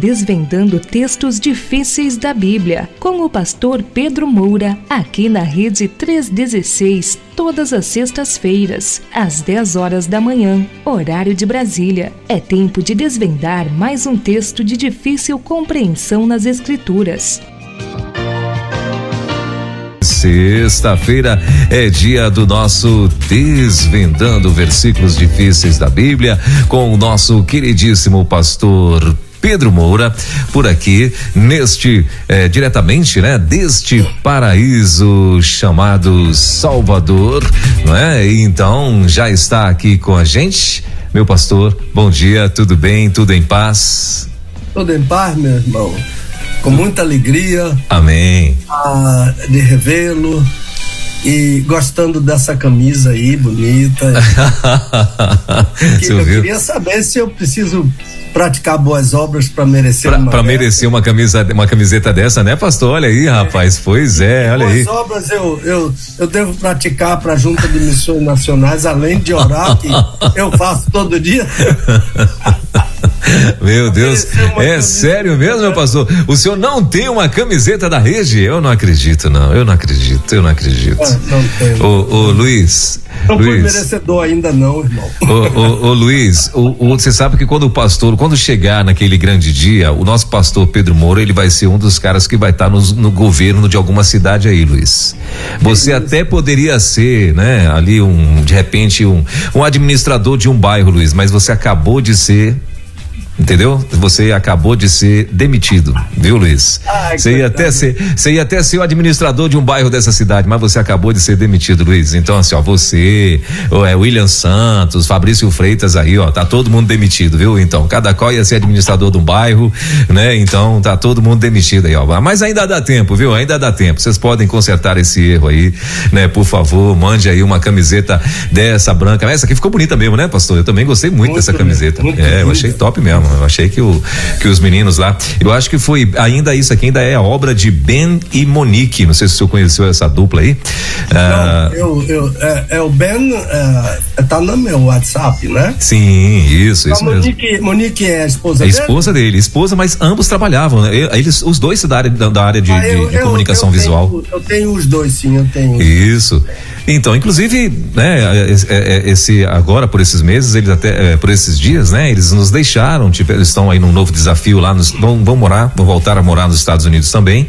desvendando textos difíceis da Bíblia, com o pastor Pedro Moura, aqui na Rede 316, todas as sextas-feiras, às 10 horas da manhã, horário de Brasília. É tempo de desvendar mais um texto de difícil compreensão nas Escrituras. Sexta-feira é dia do nosso Desvendando Versículos Difíceis da Bíblia com o nosso queridíssimo pastor Pedro Moura por aqui neste eh, diretamente, né, deste paraíso chamado Salvador, não é? E então já está aqui com a gente, meu pastor. Bom dia, tudo bem? Tudo em paz? Tudo em paz, meu irmão com muita alegria. Amém. Ah, de revê-lo e gostando dessa camisa aí bonita. que eu queria saber se eu preciso praticar boas obras para merecer pra, uma para merecer uma camisa uma camiseta dessa né pastor? Olha aí rapaz. Pois é olha boas aí. boas obras eu, eu eu devo praticar para a junta de missões nacionais além de orar que eu faço todo dia Meu Deus, é sério mesmo, meu pastor? O senhor não tem uma camiseta da rede? Eu não acredito, não. Eu não acredito, eu não acredito. Ah, não tenho. Ô, ô Luiz. Não Luiz, fui merecedor ainda, não, irmão. Ô, ô, ô Luiz, o, o, você sabe que quando o pastor, quando chegar naquele grande dia, o nosso pastor Pedro Moura, ele vai ser um dos caras que vai estar tá no, no governo de alguma cidade aí, Luiz. Você é até poderia ser, né, ali um, de repente, um, um administrador de um bairro, Luiz, mas você acabou de ser Entendeu? Você acabou de ser demitido, viu, Luiz? Você ia até ser, você ia até ser o administrador de um bairro dessa cidade, mas você acabou de ser demitido, Luiz. Então, assim, ó, você, o é, William Santos, Fabrício Freitas aí, ó, tá todo mundo demitido, viu? Então, cada qual ia ser administrador de um bairro, né? Então, tá todo mundo demitido aí, ó. Mas ainda dá tempo, viu? Ainda dá tempo. Vocês podem consertar esse erro aí, né? Por favor, mande aí uma camiseta dessa branca. Essa aqui ficou bonita mesmo, né, pastor? Eu também gostei muito, muito dessa camiseta. é, eu achei top mesmo. Eu achei que, o, que os meninos lá. Eu acho que foi ainda isso aqui, ainda é a obra de Ben e Monique. Não sei se o senhor conheceu essa dupla aí. Não, ah, eu, eu, é, é, o Ben, é, tá no meu WhatsApp, né? Sim, isso, isso Monique, mesmo. Monique é a esposa é dele? esposa dele, esposa, mas ambos trabalhavam, né? Eles, os dois da área, da área de, ah, eu, de, de eu, comunicação eu visual. Tenho, eu tenho os dois, sim, eu tenho. Isso. Então, inclusive, né, esse agora por esses meses, eles até por esses dias, né, eles nos deixaram, tipo, eles estão aí num novo desafio lá, nos, vão, vão morar, vão voltar a morar nos Estados Unidos também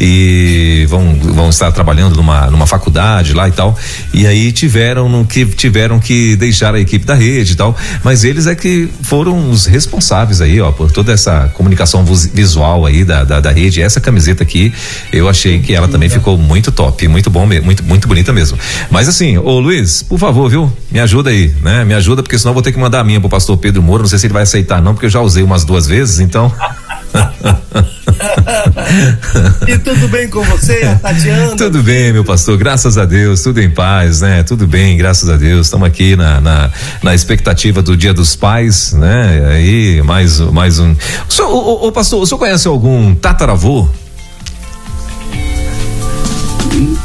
e vão, vão estar trabalhando numa, numa faculdade lá e tal. E aí tiveram que tiveram que deixar a equipe da rede e tal, mas eles é que foram os responsáveis aí, ó, por toda essa comunicação visual aí da, da, da rede. Essa camiseta aqui, eu achei que ela também ficou muito top, muito bom, muito, muito bonita mesmo. Mas assim, ô Luiz, por favor, viu? Me ajuda aí, né? Me ajuda, porque senão eu vou ter que mandar a minha pro pastor Pedro Moura. Não sei se ele vai aceitar, não, porque eu já usei umas duas vezes, então. e tudo bem com você, Tatiana? Tudo bem, meu pastor, graças a Deus, tudo em paz, né? Tudo bem, graças a Deus. Estamos aqui na, na, na, expectativa do Dia dos Pais, né? Aí, mais, mais um. O, senhor, o, o, pastor, o senhor conhece algum tataravô?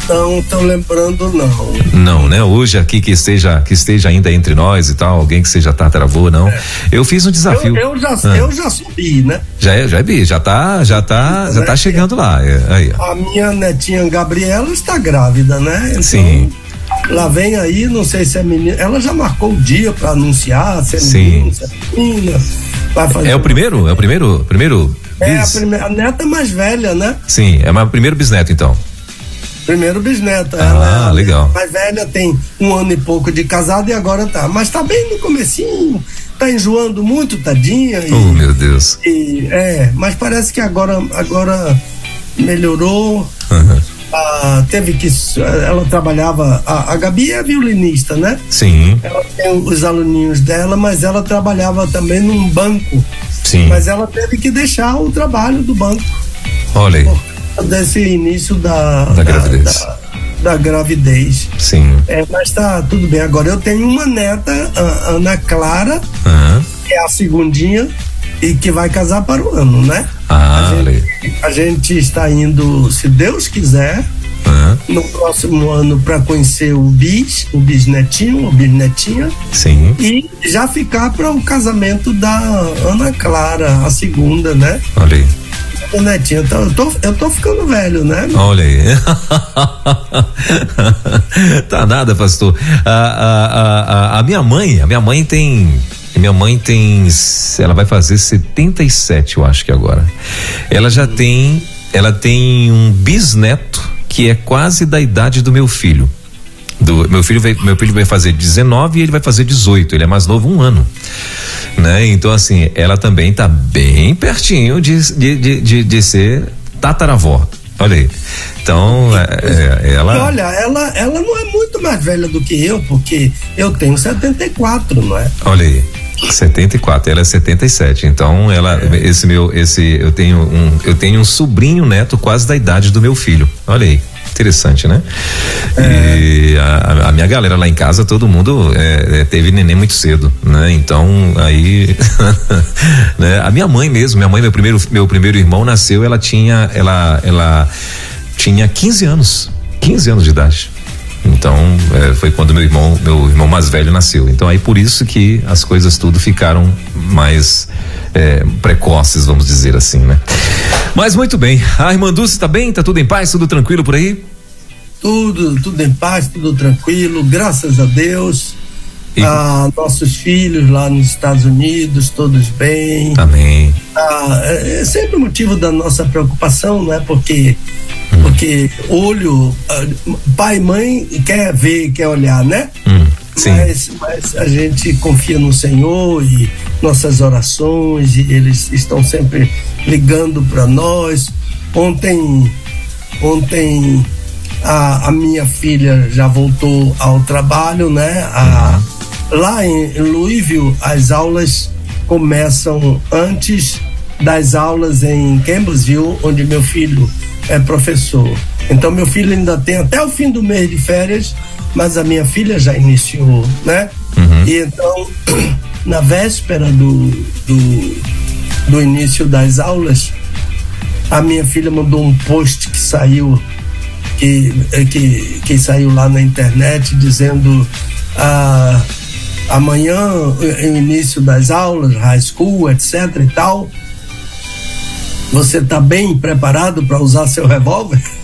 Não estão lembrando, não. Não, né? Hoje aqui que esteja, que esteja ainda entre nós e tal, alguém que seja tataravô, não. É. Eu fiz um desafio. Eu, eu já, ah. eu já subi, né? Já é, já é bi, já tá, já tá, já tá chegando lá. É, aí. A minha netinha Gabriela está grávida, né? Então, Sim. Lá vem aí, não sei se é menina. Ela já marcou o dia para anunciar se é Sim. menino, se é menina. Vai fazer é o primeiro? É o primeiro? Primeiro? É a, primeira, a neta mais velha, né? Sim, é o primeiro bisneto, então. Primeiro bisneto. Ah, ela é legal. Mais velha tem um ano e pouco de casada e agora tá. Mas tá bem no comecinho, tá enjoando muito, tadinha. E, oh, meu Deus. E, é, mas parece que agora, agora melhorou. Uhum. Ah, teve que. Ela trabalhava. A, a Gabi é violinista, né? Sim. Ela tem os aluninhos dela, mas ela trabalhava também num banco. Sim. Mas ela teve que deixar o trabalho do banco. Olha aí desse início da, da, da gravidez. Da, da, gravidez. Sim. É, mas tá tudo bem. Agora eu tenho uma neta, Ana Clara, uhum. que é a segundinha e que vai casar para o ano, né? Ah, a, gente, a gente está indo, se Deus quiser, Uhum. No próximo ano para conhecer o bis, o bisnetinho, o bisnetinha. Sim. E já ficar para o casamento da Ana Clara, a segunda, né? Olha aí. Netinho, então, eu tô, eu tô ficando velho, né? Olha aí. tá nada, pastor. A, a, a, a minha mãe, a minha mãe tem minha mãe tem. Ela vai fazer 77, eu acho que agora. Ela já tem. Ela tem um bisneto que é quase da idade do meu filho. Do, meu filho vai, meu filho vai fazer 19 e ele vai fazer 18. Ele é mais novo um ano. Né? Então, assim, ela também está bem pertinho de, de, de, de, de ser tataravó. Olha aí. Então, é, é, ela. Olha, ela, ela não é muito mais velha do que eu, porque eu tenho 74, não é? Olha aí. 74, ela é 77. Então, ela é. esse meu esse eu tenho um eu tenho um sobrinho neto quase da idade do meu filho. Olha aí. Interessante, né? É. E a, a, minha galera lá em casa, todo mundo é, é teve neném muito cedo, né? Então, aí. né? A minha mãe mesmo, minha mãe, meu primeiro, meu primeiro irmão nasceu, ela tinha. Ela, ela tinha 15 anos. 15 anos de idade. Então, é, foi quando meu irmão, meu irmão mais velho nasceu. Então, aí por isso que as coisas tudo ficaram mais é, precoces, vamos dizer assim, né? Mas muito bem. A irmã Dulce tá bem? Tá tudo em paz? Tudo tranquilo por aí? Tudo, tudo em paz, tudo tranquilo, graças a Deus. E... Ah, nossos filhos lá nos Estados Unidos, todos bem. Amém. Ah, é, é sempre motivo da nossa preocupação, né? Porque hum. porque olho, ah, pai e mãe quer ver, quer olhar, né? Hum. Mas, mas, a gente confia no Senhor e nossas orações e eles estão sempre ligando para nós. Ontem, ontem a, a, minha filha já voltou ao trabalho, né? A, uhum. Lá em Louisville as aulas começam antes das aulas em Campbellsville, onde meu filho é professor. Então meu filho ainda tem até o fim do mês de férias mas a minha filha já iniciou, né? Uhum. E então, na véspera do, do, do início das aulas, a minha filha mandou um post que saiu que, que, que saiu lá na internet dizendo ah, amanhã é o início das aulas, high school, etc e tal. Você está bem preparado para usar seu revólver?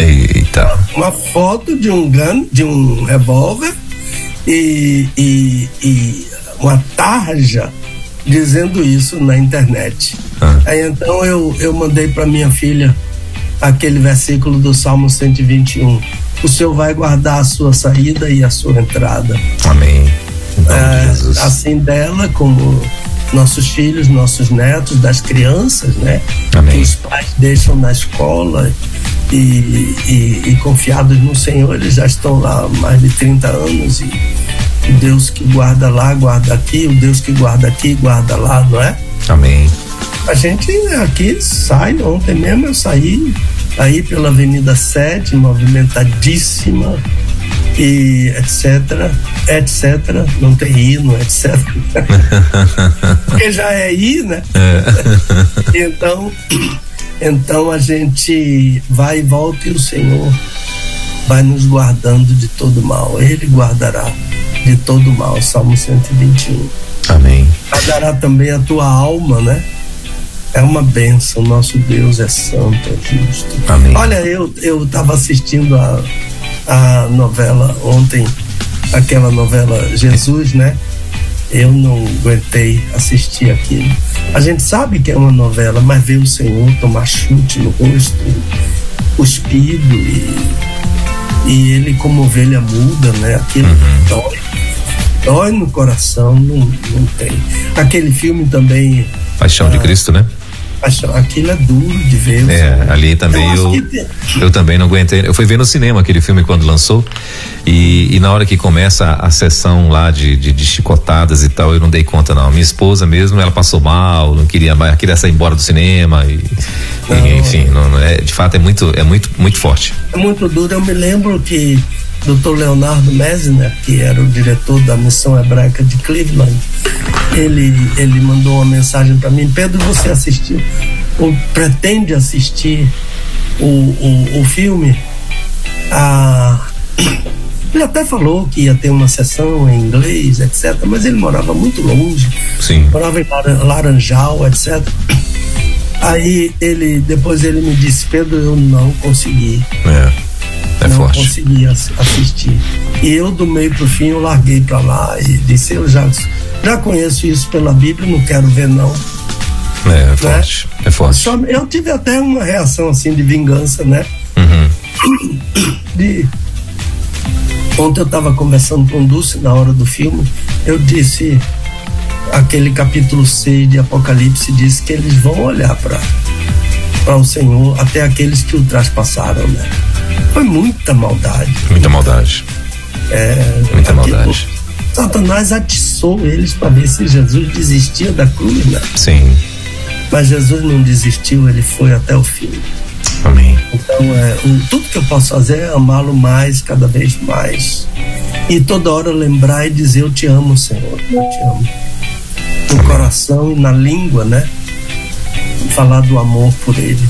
Eita. Uma foto de um gun, de um revólver e, e, e uma tarja dizendo isso na internet. Ah. Aí então eu, eu mandei para minha filha aquele versículo do Salmo 121. O Senhor vai guardar a sua saída e a sua entrada. Amém. É, assim dela como nossos filhos, nossos netos, das crianças, né? Amém. Que os pais deixam na escola e, e, e, confiados no Senhor, eles já estão lá há mais de 30 anos e o Deus que guarda lá, guarda aqui, o Deus que guarda aqui, guarda lá, não é? Amém. A gente aqui sai, ontem mesmo eu saí aí pela Avenida 7, movimentadíssima e etc, etc, não tem hino, etc. Porque já é I, né? É. então então a gente vai e volta e o Senhor vai nos guardando de todo mal. Ele guardará de todo mal. Salmo 121. Amém. Guardará também a tua alma, né? É uma benção. Nosso Deus é santo, é justo. Amém. Olha, eu eu estava assistindo a, a novela ontem, aquela novela Jesus, né? eu não aguentei assistir aquilo. A gente sabe que é uma novela, mas ver o Senhor tomar chute no rosto, cuspido e, e ele como ovelha muda, né? Aquilo uhum. dói, dói no coração, não, não tem. Aquele filme também. Paixão ah, de Cristo, né? Aquilo é duro de ver. É, ali também eu, eu, eu, também não aguentei. Eu fui ver no cinema aquele filme quando lançou e, e na hora que começa a, a sessão lá de, de, de, chicotadas e tal, eu não dei conta não. Minha esposa mesmo, ela passou mal, não queria mais, queria sair embora do cinema e, e enfim, não, não, é, de fato é muito, é muito, muito forte. É muito duro. Eu me lembro que Dr. Leonardo Messner, que era o diretor da missão hebraica de Cleveland, ele, ele mandou uma mensagem para mim: Pedro, você assistiu ou pretende assistir o, o, o filme, a, ele até falou que ia ter uma sessão em inglês, etc. Mas ele morava muito longe. Sim. Morava em Laranjal, etc. Aí ele, depois ele me disse, Pedro, eu não consegui. É. É não forte. consegui assistir. E eu, do meio pro fim, eu larguei para lá e disse, eu já, já conheço isso pela Bíblia, não quero ver não. É, é né? forte. É forte. Só, eu tive até uma reação assim de vingança, né? Uhum. De, ontem eu estava conversando com o Dulce na hora do filme, eu disse, aquele capítulo 6 de Apocalipse diz que eles vão olhar para para o Senhor até aqueles que o traspassaram, né? Foi muita maldade. Muita maldade. É, muita maldade. Satanás atiçou eles para ver se Jesus desistia da cruz, né? Sim. Mas Jesus não desistiu, ele foi até o fim. Amém. Então, é, tudo que eu posso fazer é amá-lo mais, cada vez mais. E toda hora lembrar e dizer: Eu te amo, Senhor, eu te amo. No Amém. coração e na língua, né? Falar do amor por ele.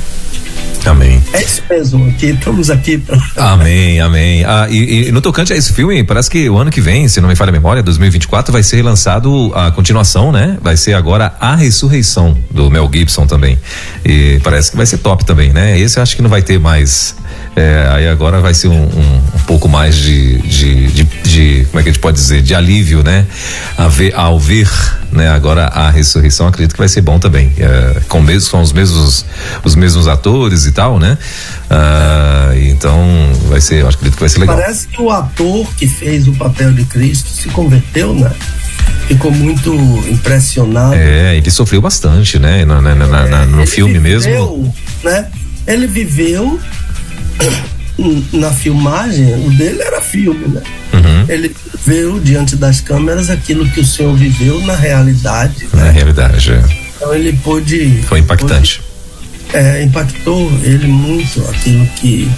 Amém. É isso mesmo, aqui, estamos aqui pra... Amém, amém. Ah, e, e, no tocante a esse filme, parece que o ano que vem, se não me falha a memória, 2024, vai ser lançado a continuação, né? Vai ser agora A Ressurreição, do Mel Gibson também. E parece que vai ser top também, né? Esse eu acho que não vai ter mais é, aí agora vai ser um, um, um pouco mais de, de, de, de, como é que a gente pode dizer, de alívio, né? A ver, ao ver, né? Agora a ressurreição, acredito que vai ser bom também, é, com, mesmo, com os mesmos os mesmos atores e tal, né? Ah, então vai ser, eu acredito que vai ser legal. Parece que o ator que fez o papel de Cristo se converteu, né? Ficou muito impressionado. É, ele sofreu bastante, né? Na, na, na, é, no filme viveu, mesmo. Né? Ele viveu na filmagem, o dele era filme, né? Uhum. Ele viu diante das câmeras aquilo que o senhor viveu na realidade. Na né? realidade, é. Então ele pôde. Foi impactante. Pôde, é, impactou ele muito aquilo que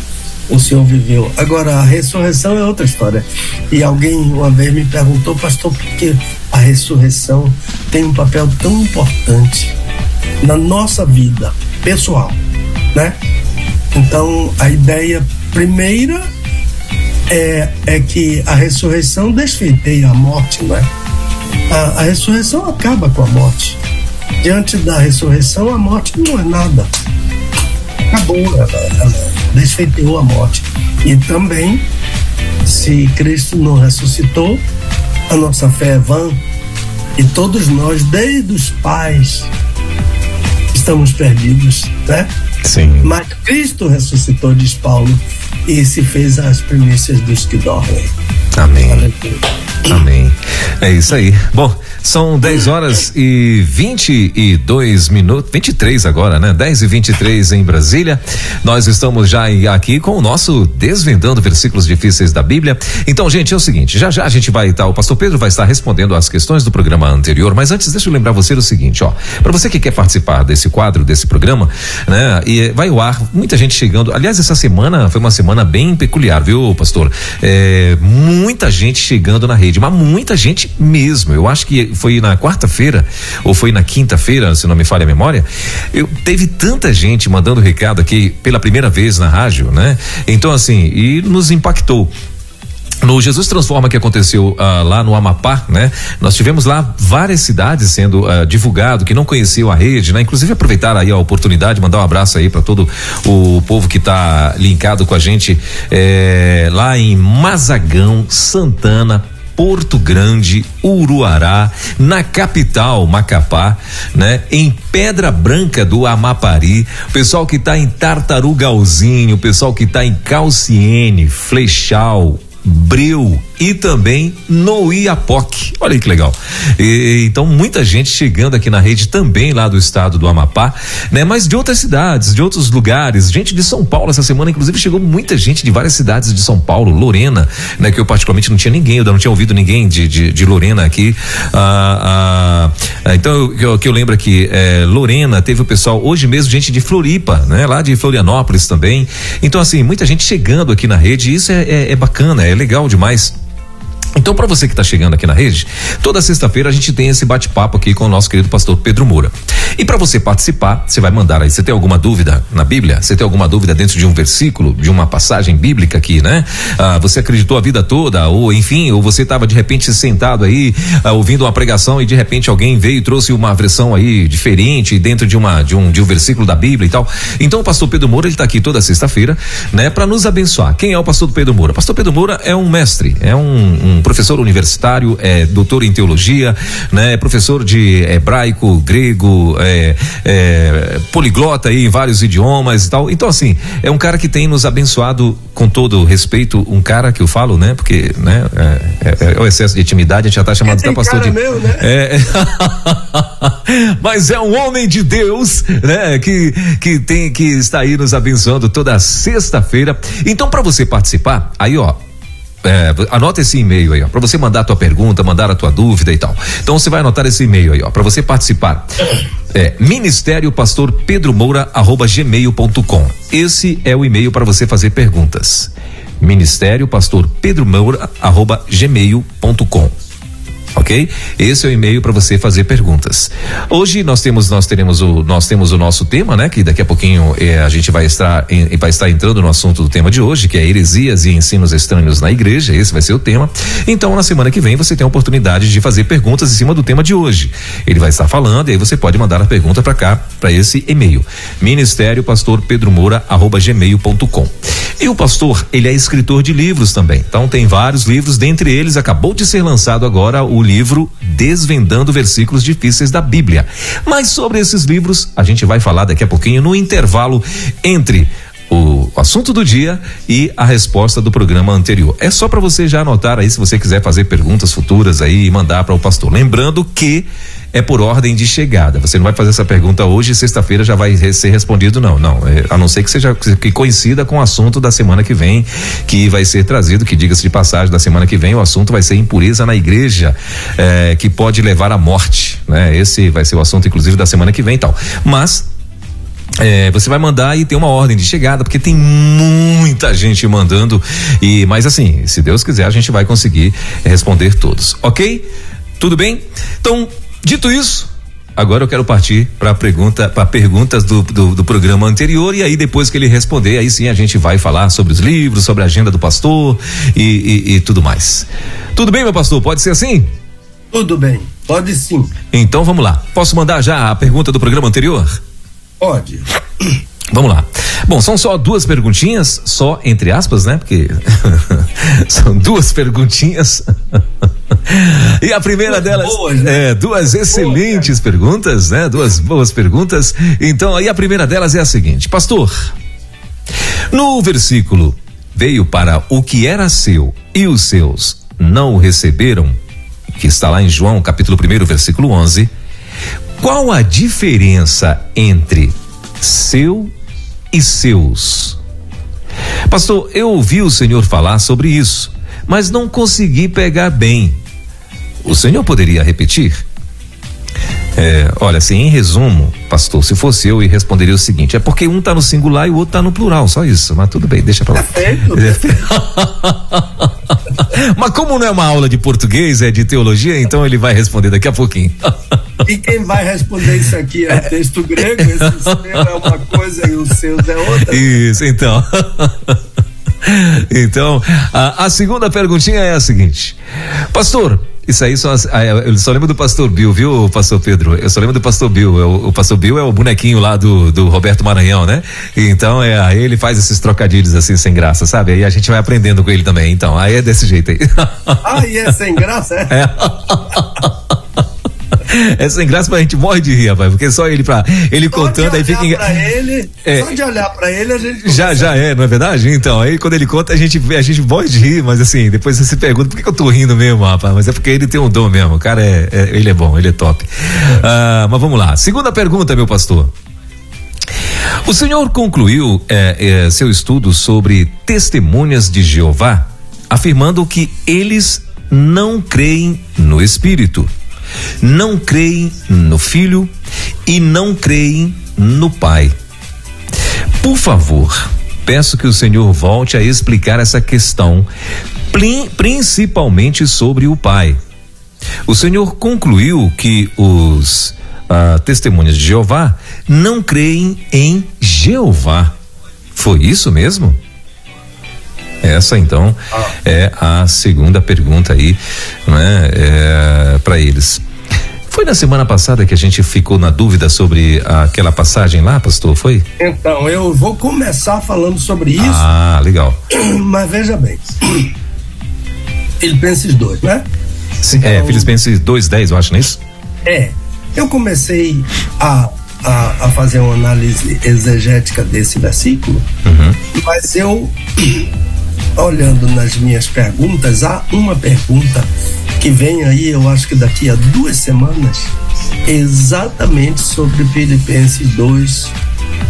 o senhor viveu. Agora, a ressurreição é outra história. E alguém uma vez me perguntou, pastor, por que a ressurreição tem um papel tão importante na nossa vida pessoal, né? Então, a ideia primeira é, é que a ressurreição desfeiteia a morte, não é? A, a ressurreição acaba com a morte. Diante da ressurreição, a morte não é nada. Acabou, ela, ela desfeiteou a morte. E também, se Cristo não ressuscitou, a nossa fé é vã. E todos nós, desde os pais, estamos perdidos, né? Sim. Mas Cristo ressuscitou, diz Paulo, e se fez as primícias dos que dormem. Amém. Amém. É isso aí. Bom, são 10 horas e 22 minutos, 23 agora, né? 10 e 23 em Brasília. Nós estamos já aqui com o nosso Desvendando Versículos Difíceis da Bíblia. Então, gente, é o seguinte: já já a gente vai estar, o pastor Pedro vai estar respondendo às questões do programa anterior, mas antes, deixa eu lembrar você o seguinte: ó, para você que quer participar desse quadro, desse programa, né? E vai ao ar, muita gente chegando. Aliás, essa semana foi uma semana bem peculiar, viu, pastor? É, muita gente chegando na rede, mas muita gente mesmo. Eu acho que foi na quarta-feira ou foi na quinta-feira, se não me falha a memória, eu teve tanta gente mandando recado aqui pela primeira vez na rádio, né? Então assim, e nos impactou no Jesus Transforma que aconteceu uh, lá no Amapá, né? Nós tivemos lá várias cidades sendo uh, divulgado que não conheciam a rede, né? Inclusive aproveitar aí a oportunidade, mandar um abraço aí para todo o povo que está linkado com a gente eh, lá em Mazagão, Santana, Porto Grande, Uruará, na capital Macapá, né? Em Pedra Branca do Amapari, pessoal que está em Tartarugalzinho, pessoal que está em Calciene, Flechal, Breu e também no Iapoc. Olha que legal. E, então, muita gente chegando aqui na rede também lá do estado do Amapá, né? Mas de outras cidades, de outros lugares. Gente de São Paulo essa semana, inclusive, chegou muita gente de várias cidades de São Paulo, Lorena, né? Que eu particularmente não tinha ninguém, eu não tinha ouvido ninguém de, de, de Lorena aqui. Ah, ah, então, eu, que eu lembro aqui, é, Lorena, teve o pessoal, hoje mesmo, gente de Floripa, né? Lá de Florianópolis também. Então, assim, muita gente chegando aqui na rede, isso é, é, é bacana, é legal demais. Então, para você que está chegando aqui na rede, toda sexta-feira a gente tem esse bate-papo aqui com o nosso querido pastor Pedro Moura. E para você participar, você vai mandar aí. Você tem alguma dúvida na Bíblia? Você tem alguma dúvida dentro de um versículo, de uma passagem bíblica aqui, né? Ah, você acreditou a vida toda, ou enfim, ou você estava de repente sentado aí, ah, ouvindo uma pregação e de repente alguém veio e trouxe uma versão aí diferente dentro de uma de um de um versículo da Bíblia e tal. Então, o pastor Pedro Moura ele está aqui toda sexta-feira, né, para nos abençoar. Quem é o pastor Pedro Moura? Pastor Pedro Moura é um mestre, é um, um professor universitário, é doutor em teologia, né? É professor de hebraico, grego, é, é, poliglota aí em vários idiomas e tal. Então, assim, é um cara que tem nos abençoado com todo respeito, um cara que eu falo, né? Porque, né? É, é, é o excesso de intimidade, a gente já tá chamando até pastor de. Meu, né? É, mas é um homem de Deus, né? Que, que tem, que está aí nos abençoando toda sexta-feira. Então, para você participar, aí, ó, é, anota esse e-mail aí, ó, para você mandar a tua pergunta, mandar a tua dúvida e tal. Então você vai anotar esse e-mail aí, ó, para você participar. É Ministério Pastor Pedro Moura arroba gmail.com. Esse é o e-mail para você fazer perguntas. Ministério Pastor Pedro Moura arroba gmail.com ok? Esse é o e-mail para você fazer perguntas. Hoje nós temos nós teremos o nós temos o nosso tema, né? Que daqui a pouquinho eh, a gente vai estar em, vai estar entrando no assunto do tema de hoje, que é heresias e ensinos estranhos na igreja. Esse vai ser o tema. Então na semana que vem você tem a oportunidade de fazer perguntas em cima do tema de hoje. Ele vai estar falando e aí você pode mandar a pergunta para cá para esse e-mail. Ministério Pastor Pedro Moura arroba gmail.com. E o pastor ele é escritor de livros também. Então tem vários livros. Dentre eles acabou de ser lançado agora o livro Desvendando Versículos Difíceis da Bíblia. Mas sobre esses livros a gente vai falar daqui a pouquinho no intervalo entre o assunto do dia e a resposta do programa anterior. É só para você já anotar aí se você quiser fazer perguntas futuras aí e mandar para o pastor. Lembrando que é por ordem de chegada. Você não vai fazer essa pergunta hoje sexta-feira já vai ser respondido, não. Não. É, a não ser que seja que coincida com o assunto da semana que vem, que vai ser trazido, que diga-se de passagem, da semana que vem, o assunto vai ser impureza na igreja, é, que pode levar à morte. Né? Esse vai ser o assunto, inclusive, da semana que vem e tal. Mas é, você vai mandar e tem uma ordem de chegada, porque tem muita gente mandando. E, mas assim, se Deus quiser, a gente vai conseguir responder todos, ok? Tudo bem? Então, Dito isso, agora eu quero partir para pergunta, para perguntas do, do, do, programa anterior e aí depois que ele responder, aí sim a gente vai falar sobre os livros, sobre a agenda do pastor e, e, e tudo mais. Tudo bem, meu pastor? Pode ser assim? Tudo bem, pode sim. Então vamos lá. Posso mandar já a pergunta do programa anterior? Pode. Vamos lá. Bom, são só duas perguntinhas, só entre aspas, né? Porque são duas perguntinhas. e a primeira duas delas boas, né? é duas excelentes Boa, perguntas, né? Duas boas perguntas. Então, aí a primeira delas é a seguinte: Pastor, no versículo veio para o que era seu e os seus não o receberam, que está lá em João, capítulo 1, versículo 11. Qual a diferença entre seu e seus. Pastor, eu ouvi o senhor falar sobre isso, mas não consegui pegar bem. O senhor poderia repetir? É, olha, assim, em resumo, pastor, se fosse eu, eu responderia o seguinte: é porque um tá no singular e o outro tá no plural, só isso. Mas tudo bem, deixa pra lá. mas como não é uma aula de português, é de teologia, então ele vai responder daqui a pouquinho. E quem vai responder isso aqui é texto grego, esse seu é uma coisa e o seu é outra. Isso, então. Então, a, a segunda perguntinha é a seguinte: Pastor, isso aí só, ah, eu só lembro do pastor Bill, viu, pastor Pedro? Eu só lembro do pastor Bill. É o, o pastor Bill é o bonequinho lá do, do Roberto Maranhão, né? Então, é, aí ele faz esses trocadilhos assim, sem graça, sabe? Aí a gente vai aprendendo com ele também. Então, aí é desse jeito aí. Ah, e é sem graça, é? é. É sem graça, mas a gente morre de rir, rapaz, porque só ele pra ele só contando aí fica. Pra ele, é, só de olhar pra ele a gente. Já, já é, não é verdade? Então, aí quando ele conta, a gente, a gente morre de rir, mas assim, depois você se pergunta por que, que eu tô rindo mesmo, rapaz? Mas é porque ele tem um dom mesmo. O cara é, é ele é bom, ele é top. Ah, mas vamos lá. Segunda pergunta, meu pastor. O senhor concluiu é, é, seu estudo sobre testemunhas de Jeová, afirmando que eles não creem no Espírito não creem no Filho e não creem no Pai. Por favor, peço que o Senhor volte a explicar essa questão principalmente sobre o Pai. O Senhor concluiu que os ah, testemunhas de Jeová não creem em Jeová. Foi isso mesmo? Essa então ah. é a segunda pergunta aí, né, é, para eles. Foi na semana passada que a gente ficou na dúvida sobre aquela passagem lá, pastor? Foi? Então, eu vou começar falando sobre isso. Ah, legal. Mas veja bem. Filipenses 2, né? Sim, é, então, é, Filipenses 2:10, eu acho, não é isso? É. Eu comecei a, a, a fazer uma análise exegética desse versículo, uhum. mas eu, olhando nas minhas perguntas, há uma pergunta que vem aí, eu acho que daqui a duas semanas, exatamente sobre Filipenses 2,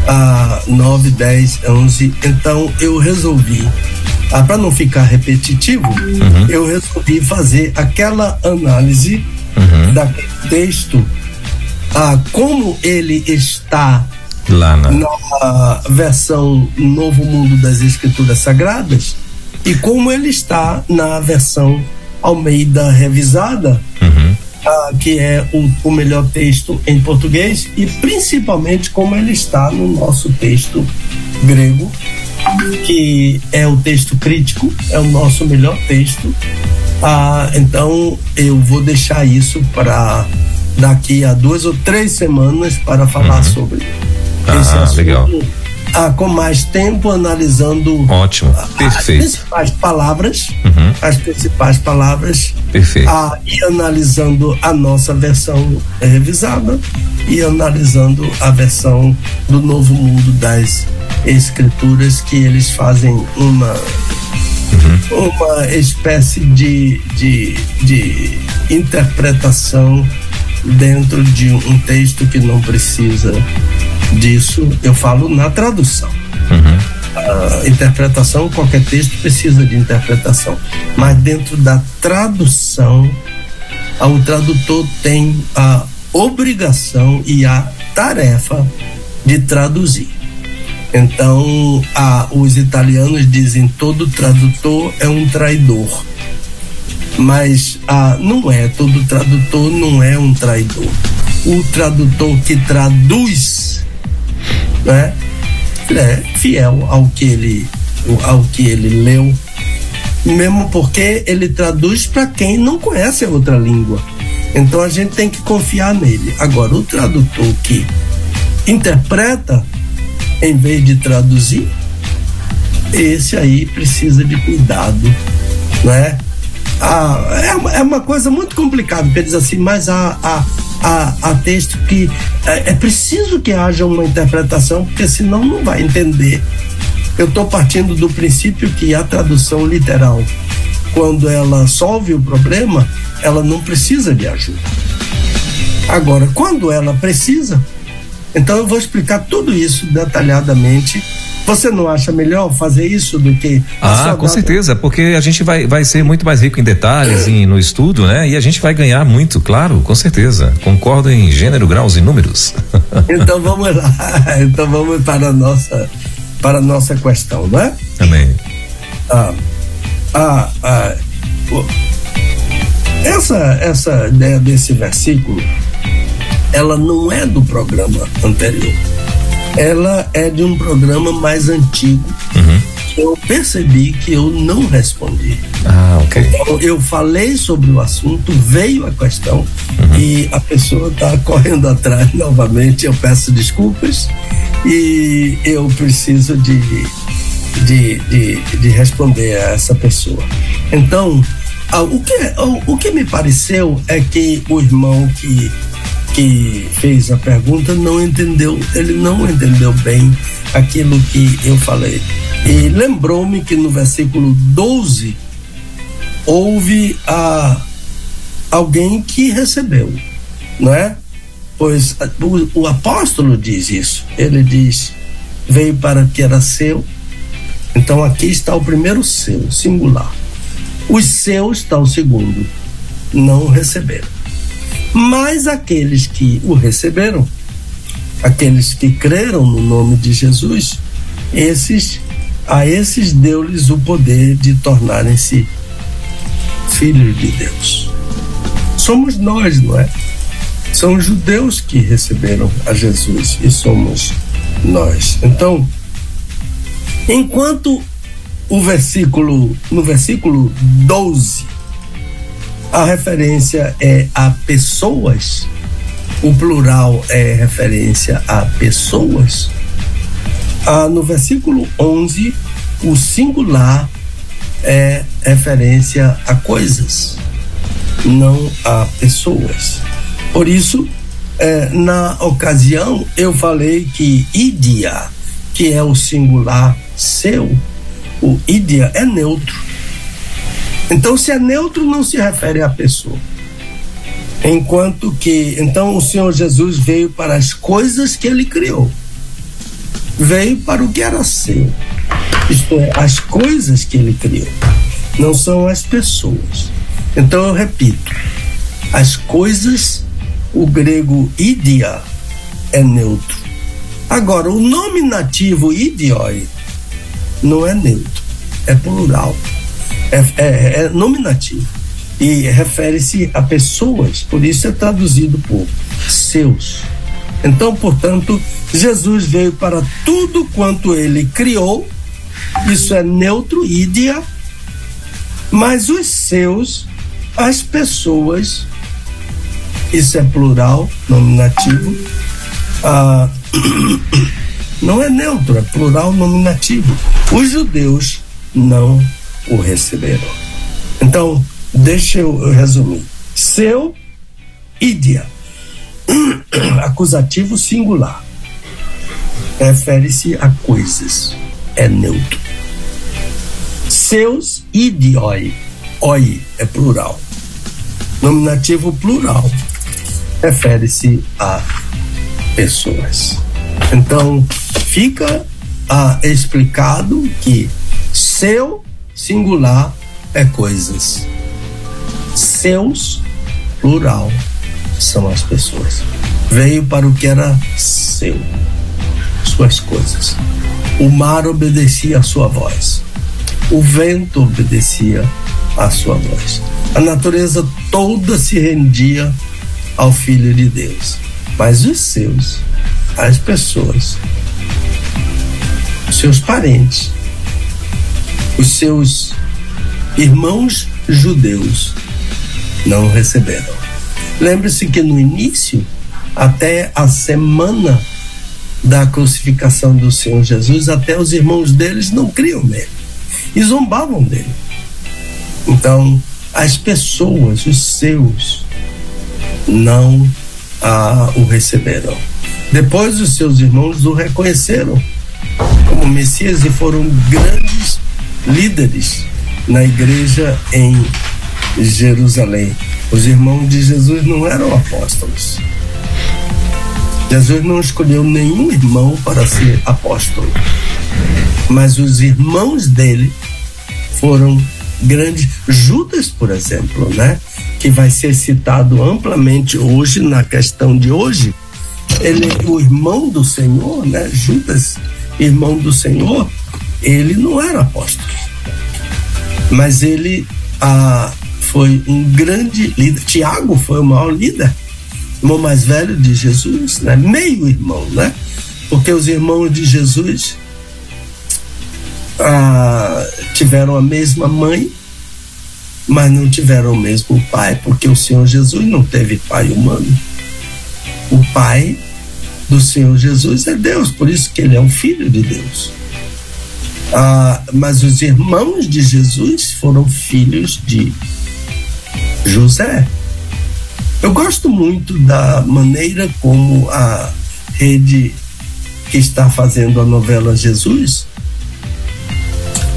a 9, 10, 11. Então eu resolvi, ah, para não ficar repetitivo, uhum. eu resolvi fazer aquela análise uhum. daquele texto ah, como ele está lá na... na versão Novo Mundo das Escrituras Sagradas e como ele está na versão Almeida revisada, uhum. ah, que é o, o, melhor texto em português, e principalmente como ele está no nosso texto grego, que é o texto crítico, é o nosso melhor texto. Ah, então eu vou deixar isso para daqui a duas ou três semanas para falar uhum. sobre ah, esse assunto. Legal. Ah, com mais tempo analisando Ótimo, perfeito. as principais palavras, uhum. as principais palavras, perfeito. Ah, e analisando a nossa versão revisada e analisando a versão do Novo Mundo das Escrituras que eles fazem uma uhum. uma espécie de, de, de interpretação dentro de um texto que não precisa disso. Eu falo na tradução. Uhum. A interpretação, qualquer texto precisa de interpretação, mas dentro da tradução, o tradutor tem a obrigação e a tarefa de traduzir. Então, a, os italianos dizem todo tradutor é um traidor mas ah, não é, todo tradutor não é um traidor. O tradutor que traduz, né, é fiel ao que ele, ao que ele leu, mesmo porque ele traduz para quem não conhece a outra língua. Então a gente tem que confiar nele. Agora, o tradutor que interpreta em vez de traduzir, esse aí precisa de cuidado, né? Ah, é, é, uma coisa muito complicada, porque diz assim, mas há, há, há, há texto que é, é, preciso que haja uma interpretação, porque senão não vai entender. Eu estou partindo do princípio que a tradução literal, quando ela solve o problema, ela não precisa de ajuda. Agora, quando ela precisa, então eu vou explicar tudo isso detalhadamente você não acha melhor fazer isso do que. Ah, com data? certeza, porque a gente vai, vai ser muito mais rico em detalhes e no estudo, né? E a gente vai ganhar muito, claro, com certeza. Concordo em gênero, graus e números. então vamos lá. Então vamos para a nossa, para a nossa questão, não é? Amém. Ah, ah, ah, essa, essa ideia desse versículo, ela não é do programa anterior ela é de um programa mais antigo. Uhum. Eu percebi que eu não respondi. Ah, ok. Então, eu falei sobre o assunto, veio a questão uhum. e a pessoa está correndo atrás novamente. Eu peço desculpas e eu preciso de, de, de, de responder a essa pessoa. Então, o que, o, o que me pareceu é que o irmão que que fez a pergunta não entendeu, ele não entendeu bem aquilo que eu falei. E lembrou-me que no versículo 12 houve a alguém que recebeu, não é? Pois o, o apóstolo diz isso. Ele diz: veio para que era seu. Então aqui está o primeiro seu, singular. Os seus está o segundo, não receberam. Mas aqueles que o receberam, aqueles que creram no nome de Jesus, esses a esses deu-lhes o poder de tornarem-se filhos de Deus. Somos nós, não é? São os judeus que receberam a Jesus e somos nós. Então, enquanto o versículo, no versículo 12, a referência é a pessoas, o plural é referência a pessoas. Ah, no versículo 11, o singular é referência a coisas, não a pessoas. Por isso, é, na ocasião, eu falei que idia, que é o singular seu, o idia é neutro. Então, se é neutro, não se refere à pessoa. Enquanto que, então, o Senhor Jesus veio para as coisas que ele criou. Veio para o que era seu. Isto é, as coisas que ele criou. Não são as pessoas. Então, eu repito: as coisas, o grego idia é neutro. Agora, o nominativo idioi não é neutro, é plural, é, é, é nominativo e refere-se a pessoas, por isso é traduzido por seus. Então, portanto, Jesus veio para tudo quanto ele criou, isso é neutro, idia, mas os seus, as pessoas, isso é plural, nominativo, ah, não é neutro, é plural nominativo. Os judeus não o receberam. Então, deixa eu resumir. Seu idia, acusativo singular, refere-se a coisas, é neutro. Seus idioi, oi é plural. Nominativo plural refere-se a pessoas. Então, fica ah, explicado que seu singular é coisas, seus plural são as pessoas. Veio para o que era seu, suas coisas. O mar obedecia à sua voz, o vento obedecia à sua voz. A natureza toda se rendia ao Filho de Deus, mas os seus as pessoas, seus parentes, os seus irmãos judeus não receberam. Lembre-se que no início, até a semana da crucificação do Senhor Jesus, até os irmãos deles não criam nele e zombavam dele. Então, as pessoas, os seus, não ah, o receberão. Depois os seus irmãos o reconheceram como Messias e foram grandes líderes na igreja em Jerusalém. Os irmãos de Jesus não eram apóstolos. Jesus não escolheu nenhum irmão para ser apóstolo, mas os irmãos dele foram grandes. Judas, por exemplo, né? Que vai ser citado amplamente hoje na questão de hoje, ele, o irmão do Senhor, né? Judas, irmão do Senhor, ele não era apóstolo, mas ele ah, foi um grande líder. Tiago foi o maior líder, irmão mais velho de Jesus, né? Meio irmão, né? Porque os irmãos de Jesus ah, tiveram a mesma mãe, mas não tiveram o mesmo pai, porque o Senhor Jesus não teve pai humano. O pai do Senhor Jesus é Deus, por isso que ele é um filho de Deus. Ah, mas os irmãos de Jesus foram filhos de José. Eu gosto muito da maneira como a rede que está fazendo a novela Jesus.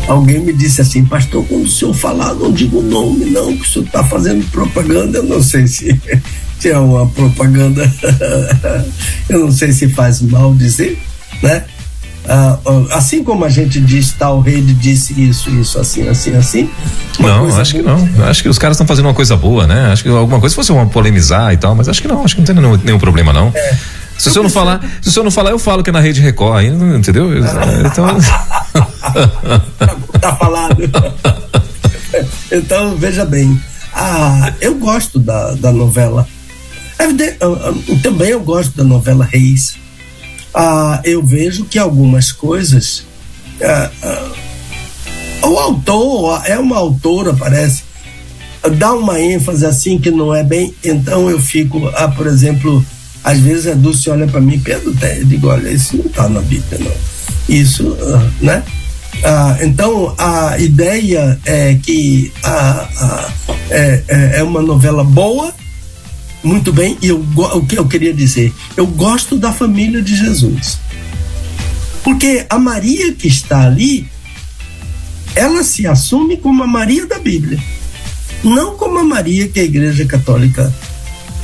Alguém me disse assim, pastor, quando o senhor falar, não diga o nome, não, que o senhor está fazendo propaganda. Eu não sei se se é uma propaganda, eu não sei se faz mal dizer, né? Ah, assim como a gente diz, tal rede disse isso, isso, assim, assim, assim. Não, acho boa. que não. Acho que os caras estão fazendo uma coisa boa, né? Acho que alguma coisa fosse uma polemizar e tal, mas acho que não, acho que não tem nenhum, nenhum problema, não. É. Se o senhor não falar, se o senhor não falar, eu falo que é na rede Record, aí, entendeu? Então. tá falado. Então, veja bem, ah, eu gosto da, da novela. Também eu gosto da novela Reis. Ah, eu vejo que algumas coisas. Ah, ah, o autor, é uma autora, parece, dá uma ênfase assim que não é bem, então eu fico, ah, por exemplo, às vezes a Dulce olha para mim, Pedro, eu digo, olha, isso não está na Bíblia, não. Isso, ah, né? Ah, então a ideia é que a, a, é, é, é uma novela boa, muito bem, e eu, o que eu queria dizer, eu gosto da família de Jesus. Porque a Maria que está ali, ela se assume como a Maria da Bíblia, não como a Maria que a Igreja Católica,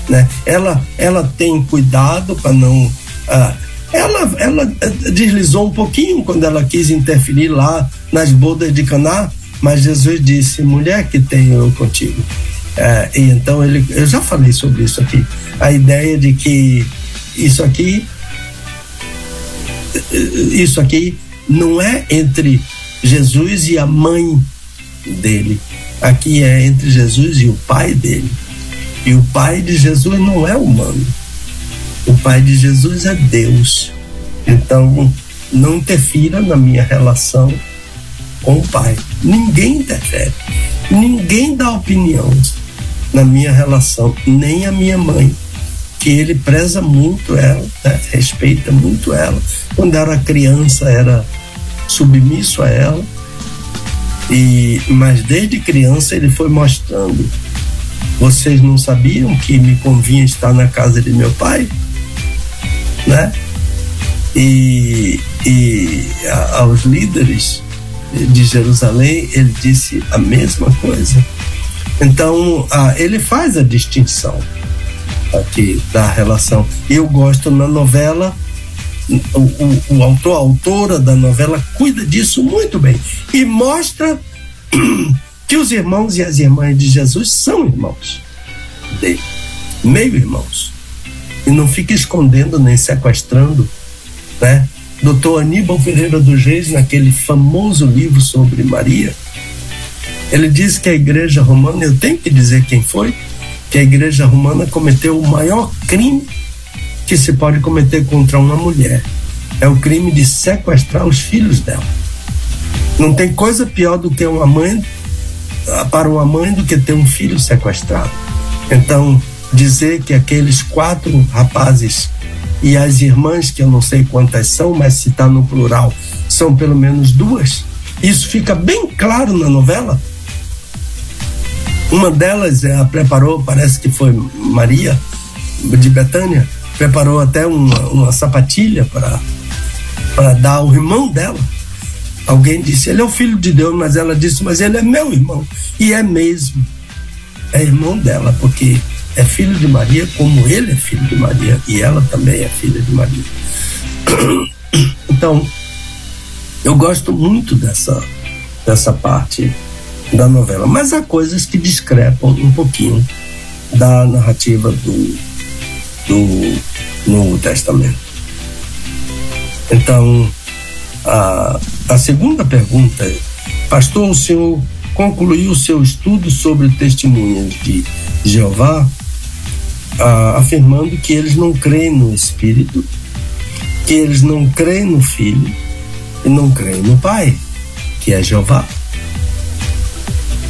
né? Ela, ela tem cuidado para não ah, ela, ela eh, deslizou um pouquinho quando ela quis interferir lá nas bodas de Caná, mas Jesus disse: mulher que tenho eu contigo. É, e então ele, eu já falei sobre isso aqui. A ideia de que isso aqui, isso aqui não é entre Jesus e a mãe dele. Aqui é entre Jesus e o pai dele. E o pai de Jesus não é humano o pai de Jesus é Deus. Então, não interfira na minha relação com o pai. Ninguém interfere. Ninguém dá opinião na minha relação, nem a minha mãe, que ele preza muito ela, né? respeita muito ela. Quando era criança, era submisso a ela. E, mas desde criança ele foi mostrando. Vocês não sabiam que me convinha estar na casa de meu pai? né? E, e aos líderes de Jerusalém, ele disse a mesma coisa. Então, a, ele faz a distinção aqui da relação. Eu gosto na novela, o, o, o autor, a autora da novela cuida disso muito bem e mostra que os irmãos e as irmãs de Jesus são irmãos dele, meio irmãos e não fica escondendo nem sequestrando, né? Doutor Aníbal Ferreira dos Reis, naquele famoso livro sobre Maria, ele diz que a igreja romana, eu tenho que dizer quem foi, que a igreja romana cometeu o maior crime que se pode cometer contra uma mulher. É o crime de sequestrar os filhos dela. Não tem coisa pior do que uma mãe, para uma mãe, do que ter um filho sequestrado. Então, dizer que aqueles quatro rapazes e as irmãs, que eu não sei quantas são, mas se está no plural, são pelo menos duas. Isso fica bem claro na novela. Uma delas ela preparou, parece que foi Maria de Betânia, preparou até uma, uma sapatilha para dar ao irmão dela. Alguém disse, ele é o filho de Deus, mas ela disse, mas ele é meu irmão. E é mesmo. É irmão dela, porque é filho de Maria, como ele é filho de Maria e ela também é filha de Maria. Então, eu gosto muito dessa, dessa parte da novela, mas há coisas que discrepam um pouquinho da narrativa do, do Novo Testamento. Então, a, a segunda pergunta é: Pastor, o senhor concluiu o seu estudo sobre testemunhas de Jeová ah, afirmando que eles não creem no Espírito, que eles não creem no Filho e não creem no Pai, que é Jeová.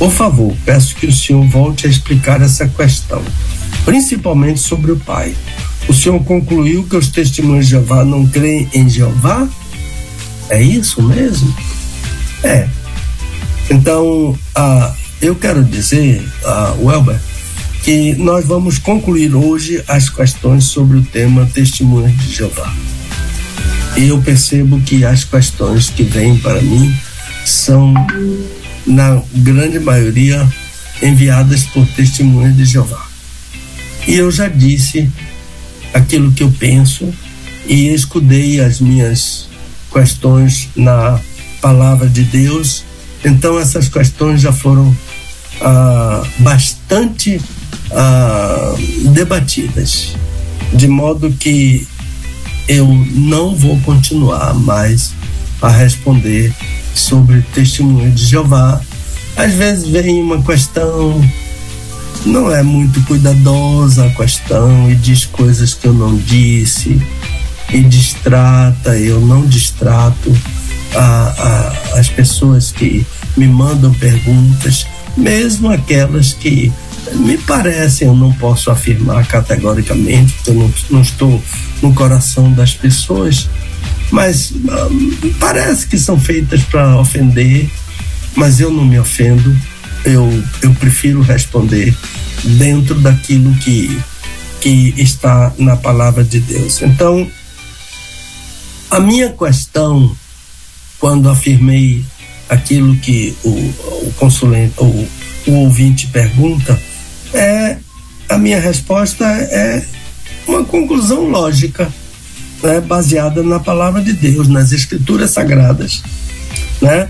Por favor, peço que o senhor volte a explicar essa questão, principalmente sobre o Pai. O senhor concluiu que os testemunhos de Jeová não creem em Jeová? É isso mesmo? É. Então, ah, eu quero dizer, ah, Welber, que nós vamos concluir hoje as questões sobre o tema Testemunhas de Jeová. E eu percebo que as questões que vêm para mim são, na grande maioria, enviadas por testemunhas de Jeová. E eu já disse aquilo que eu penso e escudei as minhas questões na palavra de Deus. Então essas questões já foram ah, bastante ah, debatidas, de modo que eu não vou continuar mais a responder sobre testemunho de Jeová, às vezes vem uma questão, não é muito cuidadosa a questão e diz coisas que eu não disse e distrata, eu não distrato a, a, as pessoas que me mandam perguntas, mesmo aquelas que me parecem, eu não posso afirmar categoricamente, porque eu não, não estou no coração das pessoas, mas uh, parece que são feitas para ofender, mas eu não me ofendo, eu, eu prefiro responder dentro daquilo que, que está na palavra de Deus. Então, a minha questão, quando afirmei aquilo que o, o consulente, o, o ouvinte pergunta, é a minha resposta é uma conclusão lógica, né, baseada na palavra de Deus, nas escrituras sagradas, né?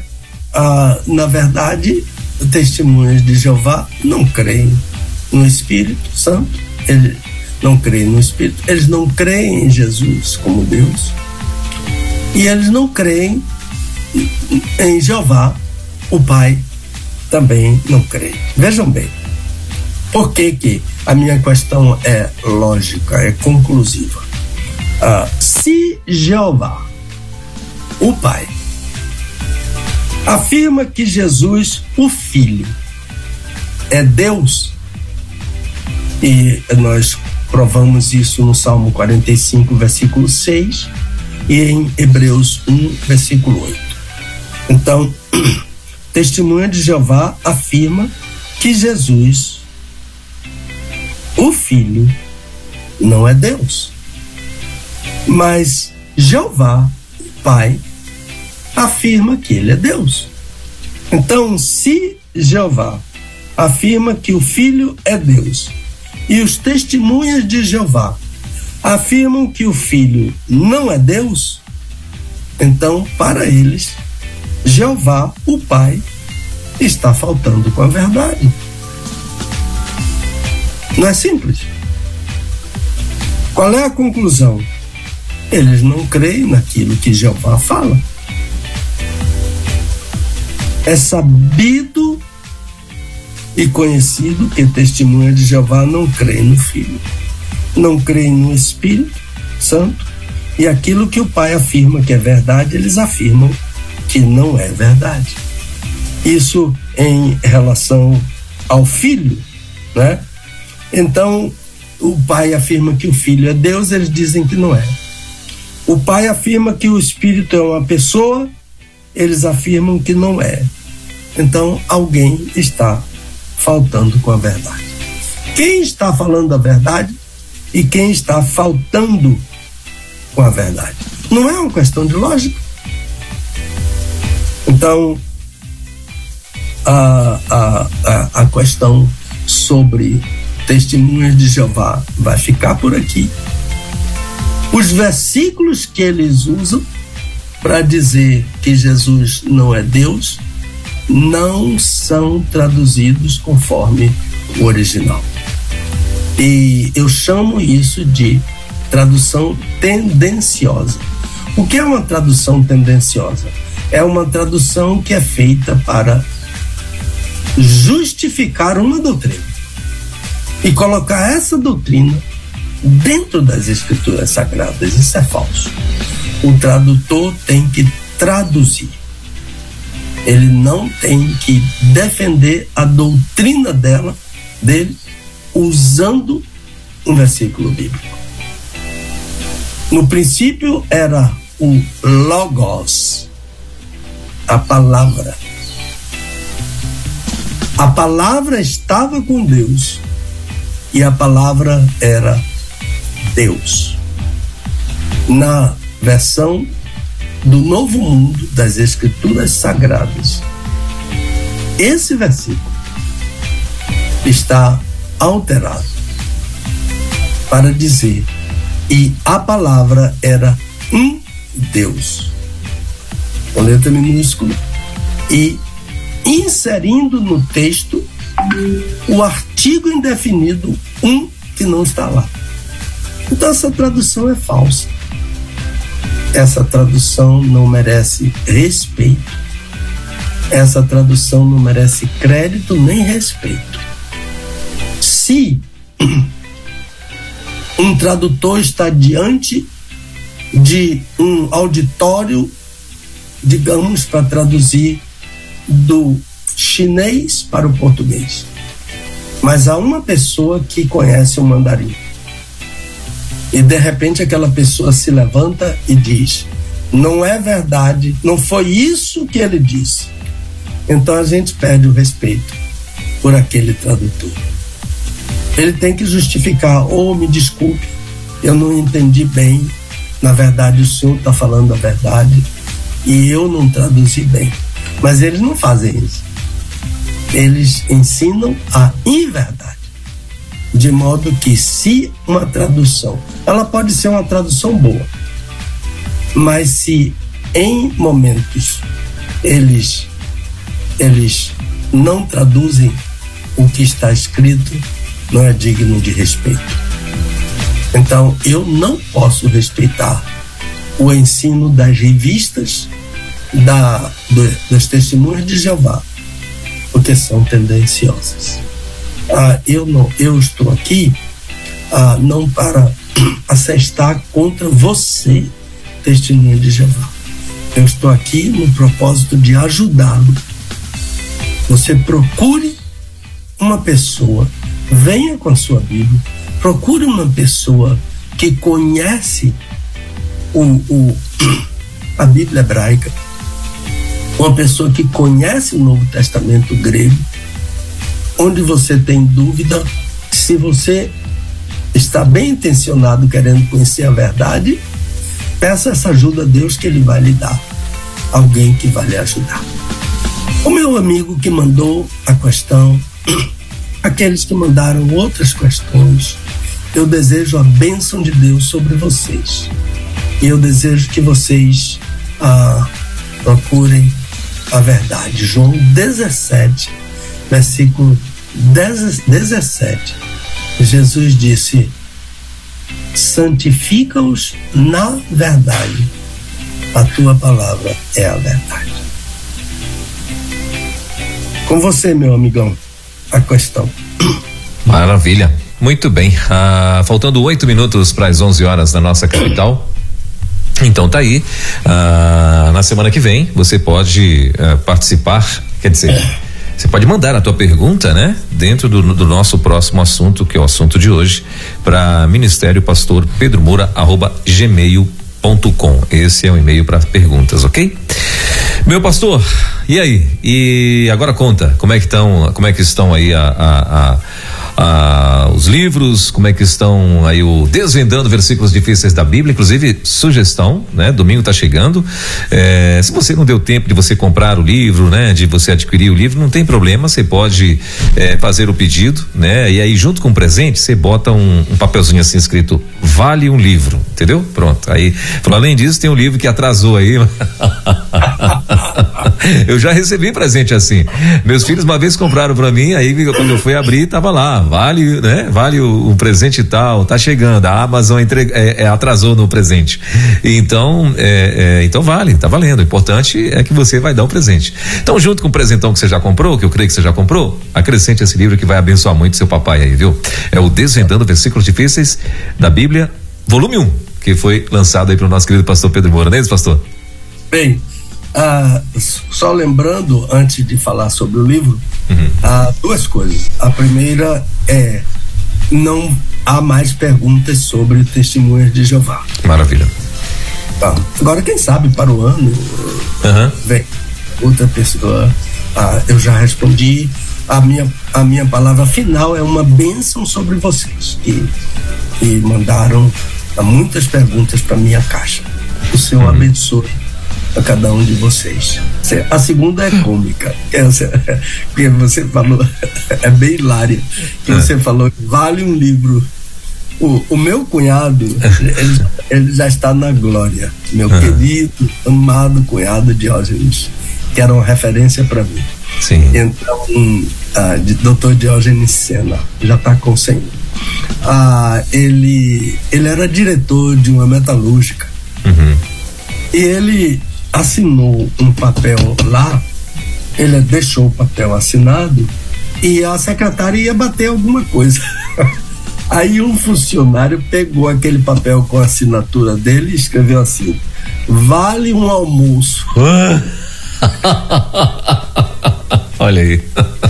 Ah, na verdade, testemunhas de Jeová não creem no Espírito Santo, eles não creem no Espírito, eles não creem em Jesus como Deus e eles não creem em Jeová, o Pai também não crê. Vejam bem, por que, que a minha questão é lógica, é conclusiva? Ah, se Jeová, o Pai, afirma que Jesus, o Filho, é Deus, e nós provamos isso no Salmo 45, versículo 6, e em Hebreus 1, versículo 8. Então, Testemunha de Jeová afirma que Jesus, o Filho, não é Deus. Mas Jeová, o Pai, afirma que ele é Deus. Então, se Jeová afirma que o Filho é Deus e os testemunhas de Jeová afirmam que o Filho não é Deus, então, para eles, Jeová, o Pai, está faltando com a verdade. Não é simples. Qual é a conclusão? Eles não creem naquilo que Jeová fala. É sabido e conhecido que testemunha de Jeová não crê no Filho, não crê no Espírito Santo, e aquilo que o Pai afirma que é verdade, eles afirmam que não é verdade. Isso em relação ao filho, né? Então, o pai afirma que o filho é Deus, eles dizem que não é. O pai afirma que o espírito é uma pessoa, eles afirmam que não é. Então, alguém está faltando com a verdade. Quem está falando a verdade e quem está faltando com a verdade? Não é uma questão de lógica. Então, a, a, a, a questão sobre testemunhas de Jeová vai ficar por aqui. Os versículos que eles usam para dizer que Jesus não é Deus não são traduzidos conforme o original. E eu chamo isso de tradução tendenciosa. O que é uma tradução tendenciosa? é uma tradução que é feita para justificar uma doutrina e colocar essa doutrina dentro das escrituras sagradas. Isso é falso. O tradutor tem que traduzir. Ele não tem que defender a doutrina dela, dele, usando um versículo bíblico. No princípio era o Logos, a palavra. A palavra estava com Deus e a palavra era Deus. Na versão do Novo Mundo das Escrituras Sagradas, esse versículo está alterado para dizer e a palavra era um Deus com letra minúscula, e inserindo no texto o artigo indefinido um que não está lá. Então essa tradução é falsa. Essa tradução não merece respeito. essa tradução não merece crédito nem respeito. Se um tradutor está diante de um auditório, digamos, para traduzir do chinês para o português. Mas há uma pessoa que conhece o mandarim. E de repente aquela pessoa se levanta e diz: Não é verdade, não foi isso que ele disse. Então a gente perde o respeito por aquele tradutor. Ele tem que justificar, ou oh, me desculpe, eu não entendi bem, na verdade o senhor está falando a verdade e eu não traduzi bem. Mas eles não fazem isso. Eles ensinam a inverdade. De modo que se uma tradução, ela pode ser uma tradução boa, mas se em momentos eles eles não traduzem o que está escrito, não é digno de respeito. Então, eu não posso respeitar o ensino das revistas da, do, das testemunhas de Jeová, porque são tendenciosas. Ah, eu não, eu estou aqui ah, não para assestar contra você, testemunha de Jeová. Eu estou aqui no propósito de ajudá-lo. Você procure uma pessoa, venha com a sua Bíblia, procure uma pessoa que conhece o, o, a Bíblia hebraica, uma pessoa que conhece o Novo Testamento grego, onde você tem dúvida se você está bem intencionado querendo conhecer a verdade, peça essa ajuda a Deus que Ele vai lhe dar. Alguém que vai lhe ajudar. O meu amigo que mandou a questão, aqueles que mandaram outras questões, eu desejo a bênção de Deus sobre vocês. E eu desejo que vocês ah, procurem a verdade. João 17, versículo 17. Jesus disse: santifica-os na verdade. A tua palavra é a verdade. Com você, meu amigão, a questão. Maravilha. Muito bem. Ah, faltando oito minutos para as 11 horas da nossa capital. Então tá aí. Ah, na semana que vem você pode ah, participar, quer dizer, você pode mandar a tua pergunta, né? Dentro do, do nosso próximo assunto, que é o assunto de hoje, para Ministério Pastor Pedro Moura, arroba gmail.com. Esse é o e-mail para perguntas, ok? Meu pastor, e aí? E agora conta, como é que estão, como é que estão aí a, a, a ah, os livros, como é que estão aí o desvendando versículos difíceis da Bíblia, inclusive sugestão, né? Domingo está chegando. Eh, se você não deu tempo de você comprar o livro, né? De você adquirir o livro, não tem problema, você pode eh, fazer o pedido, né? E aí junto com o presente você bota um, um papelzinho assim escrito vale um livro, entendeu? Pronto. Aí, falou, além disso tem um livro que atrasou aí. eu já recebi presente assim. Meus filhos uma vez compraram para mim, aí quando eu fui abrir tava lá vale, né? Vale o, o presente tal, tá chegando. A Amazon entre, é, é, atrasou no presente. Então, é, é, então vale, tá valendo. O importante é que você vai dar o presente. Então, junto com o presentão que você já comprou, que eu creio que você já comprou, acrescente esse livro que vai abençoar muito seu papai aí, viu? É o Desvendando Versículos Difíceis da Bíblia, volume 1, um, que foi lançado aí pelo nosso querido pastor Pedro Moura, não pastor? Bem, ah, só lembrando, antes de falar sobre o livro, uhum. ah, duas coisas. A primeira é não há mais perguntas sobre testemunhas de Jeová. Maravilha. Tá. Agora, quem sabe para o ano uhum. vem outra pessoa. Ah, eu já respondi. A minha, a minha palavra final é uma bênção sobre vocês que, que mandaram muitas perguntas para minha caixa. O Senhor uhum. abençoe a cada um de vocês. A segunda é cômica, essa que você falou, é bem hilária, que você falou vale um livro. O, o meu cunhado, ele, ele, já está na glória, meu querido, amado cunhado Diógenes, que era uma referência para mim. Sim. Então, um, uh, de, Dr. Diógenes Sena, já está com 100. Uh, ele, ele era diretor de uma metalúrgica. Uhum. E ele assinou um papel lá ele deixou o papel assinado e a secretária ia bater alguma coisa. Aí um funcionário pegou aquele papel com a assinatura dele e escreveu assim: vale um almoço. Olha aí.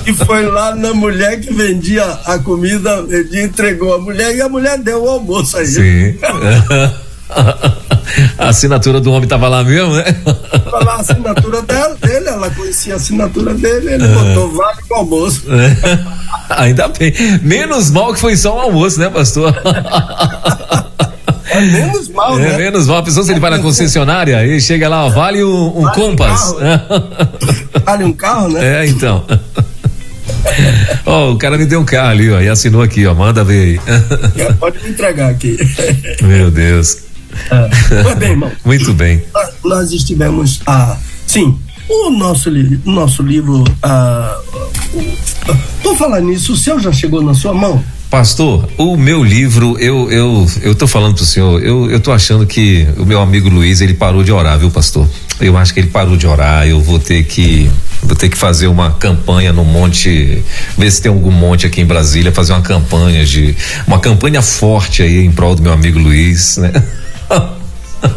E foi lá na mulher que vendia a comida, ele entregou a mulher e a mulher deu o almoço aí. Sim. a assinatura do homem tava lá mesmo, né? Tava lá a assinatura dela, dele, ela conhecia a assinatura dele, ele botou vale o almoço. Ainda bem. Menos mal que foi só um almoço, né, pastor? É menos mal, é, né? Menos mal. A pessoa se ele vai na concessionária e chega lá, ó, vale um, um vale Compass. Um vale um carro, né? É, então. Ó, oh, o cara me deu um carro ali, ó, e assinou aqui, ó, manda ver aí. É, pode me entregar aqui. Meu Deus. É. bem, irmão. Muito bem. Nós estivemos, ah, sim, o nosso, o nosso livro, ah, por falar nisso, o seu já chegou na sua mão? Pastor, o meu livro, eu eu eu tô falando pro senhor, eu eu tô achando que o meu amigo Luiz, ele parou de orar, viu, pastor? Eu acho que ele parou de orar, eu vou ter que vou ter que fazer uma campanha no monte, ver se tem algum monte aqui em Brasília, fazer uma campanha de uma campanha forte aí em prol do meu amigo Luiz, né? 哈 哈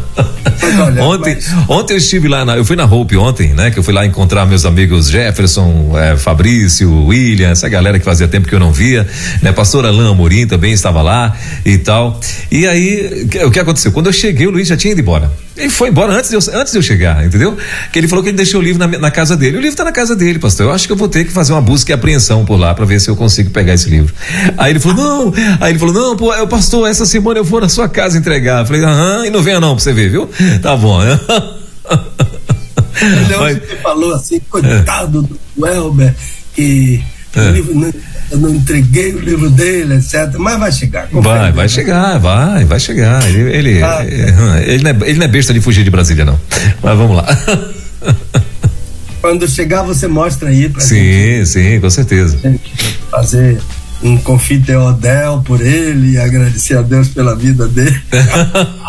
Olha, ontem, mas... ontem eu estive lá, na, eu fui na Hope ontem, né? Que eu fui lá encontrar meus amigos Jefferson, é, Fabrício, William, essa galera que fazia tempo que eu não via, né? Pastor Alain Amorim também estava lá e tal. E aí, o que aconteceu? Quando eu cheguei, o Luiz já tinha ido embora. Ele foi embora antes de eu, antes de eu chegar, entendeu? Que ele falou que ele deixou o livro na, na casa dele. O livro está na casa dele, pastor. Eu acho que eu vou ter que fazer uma busca e apreensão por lá para ver se eu consigo pegar esse livro. Aí ele falou: "Não". Aí ele falou: "Não, pô, eu pastor, essa semana eu vou na sua casa entregar". Eu falei: "Aham, e não venha não para você ver, viu?". Tá bom. Né? Mas... Você falou assim, coitado do Elber, que é. livro não eu não entreguei o livro dele, etc. Mas vai chegar. Vai, vai chegar, vai, vai chegar. Ele, ele, ah, é. ele, não é, ele não é besta de fugir de Brasília, não. Mas vamos lá. Quando chegar, você mostra aí pra Sim, gente, sim, com certeza. Fazer um confiteodel por ele e agradecer a Deus pela vida dele.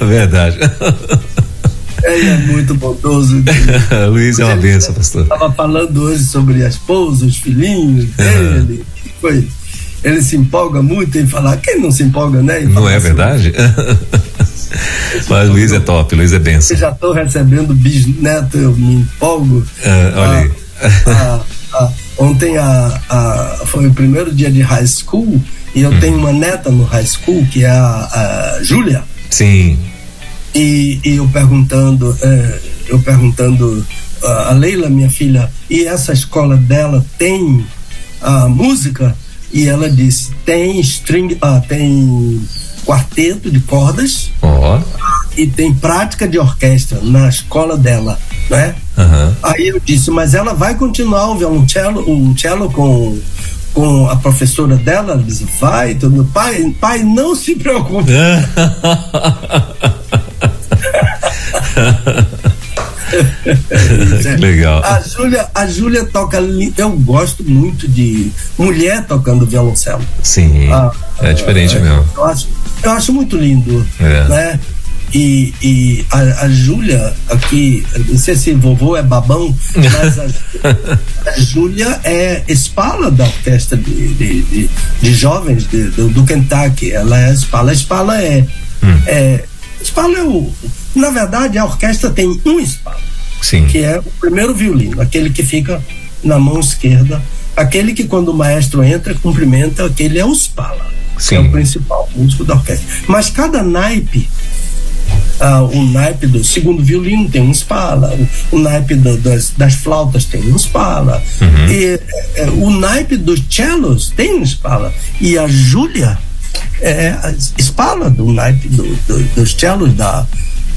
Verdade. Ele é muito bondoso. Luiz é uma benção, pastor. Estava falando hoje sobre a esposa, os filhinhos dele. Foi. Ele se empolga muito em falar. Quem não se empolga, né? Não é assim, verdade? Mas Luiz é top, Luiz é benção. Eu já estou recebendo bisneto, eu me empolgo. Ah, olha aí. Ah, ah, ontem a, a, foi o primeiro dia de high school e eu tenho uma neta no high school que é a, a Júlia. Sim. E, e eu perguntando, é, eu perguntando a Leila, minha filha, e essa escola dela tem a música? E ela disse: tem string, ah, tem quarteto de cordas oh. e tem prática de orquestra na escola dela, né? Uhum. Aí eu disse: mas ela vai continuar o violoncelo, o cello com com a professora dela, ela disse, vai, tudo, pai, pai, não se preocupe. Legal. A Júlia, a Júlia toca, eu gosto muito de mulher tocando violoncelo. Sim. Ah, é diferente é, mesmo. Eu acho, eu acho muito lindo, é. né? E, e a, a Júlia aqui, não sei se vovô é babão, mas a, a Júlia é espala da orquestra de, de, de, de jovens de, do, do, Kentucky. Ela é espala. A espala é, hum. é espala é o, na verdade, a orquestra tem um espalo, Sim. que é o primeiro violino, aquele que fica na mão esquerda, aquele que quando o maestro entra, cumprimenta, aquele é o espala, que é o principal músico da orquestra. Mas cada naipe ah, o naipe do segundo violino tem um espala, o, naipe do, das, das, flautas tem um espala, uhum. e é, o naipe dos cellos tem um espala. E a Júlia é a espala do naipe do, do, dos cellos da,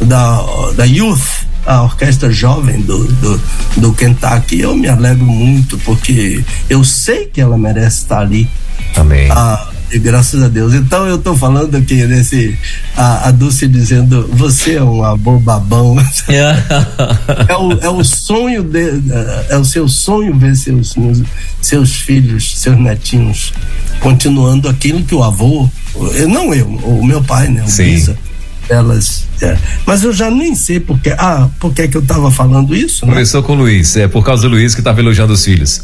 da, da Youth, a orquestra jovem do, do, do Kentucky. Eu me alegro muito porque eu sei que ela merece estar ali. Amém. Ah, graças a Deus. Então eu estou falando aqui nesse a, a Dulce dizendo você é um amor babão. é, o, é o sonho de, é o seu sonho ver seus seus filhos, seus netinhos continuando aquilo que o avô, não eu, o meu pai, né, o Sim. Elas, é. Mas eu já nem sei porque. Ah, por que que eu estava falando isso? Né? Começou com o Luiz, é por causa do Luiz que estava elogiando os filhos.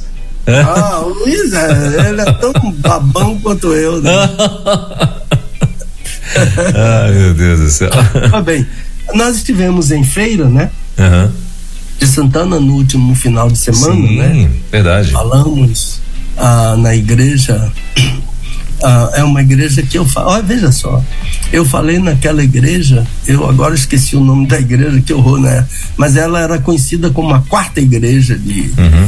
Ah, o Luiz, é, ele é tão babão quanto eu, né? Ai, meu Deus do céu. Tá bem, nós estivemos em feira, né? Uhum. De Santana no último final de semana, Sim, né? verdade. Falamos ah, na igreja ah, é uma igreja que eu falo. Olha, veja só, eu falei naquela igreja, eu agora esqueci o nome da igreja, que horror, né? Mas ela era conhecida como a quarta igreja de, uhum.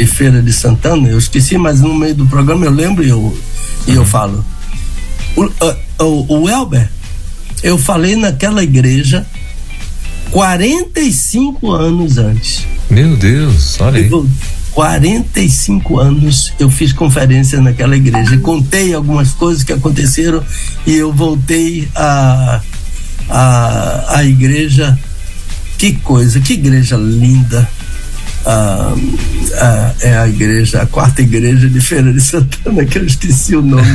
De Feira de Santana. Eu esqueci, mas no meio do programa eu lembro e eu, uhum. e eu falo. O, o, o Elber, eu falei naquela igreja 45 anos antes. Meu Deus, olha aí. Eu, 45 anos eu fiz conferência naquela igreja. Contei algumas coisas que aconteceram e eu voltei a, a, a igreja. Que coisa, que igreja linda. Ah, ah, é a igreja, a quarta igreja de Feira de Santana, que eu esqueci o nome.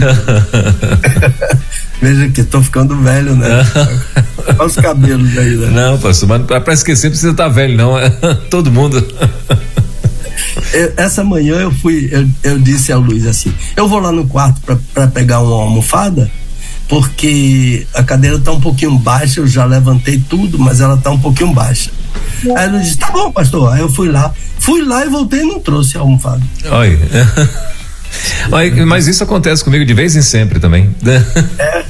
Veja que estou ficando velho, né? Olha os cabelos aí, né? Não, pastor, mas para esquecer precisa estar tá velho, não. É todo mundo. Essa manhã eu fui, eu, eu disse ao Luiz assim: eu vou lá no quarto para pegar uma almofada, porque a cadeira está um pouquinho baixa, eu já levantei tudo, mas ela está um pouquinho baixa. Aí ele disse: tá bom, pastor. Aí eu fui lá, fui lá e voltei e não trouxe a almofada. Oi. Mas isso acontece comigo de vez em sempre também. É,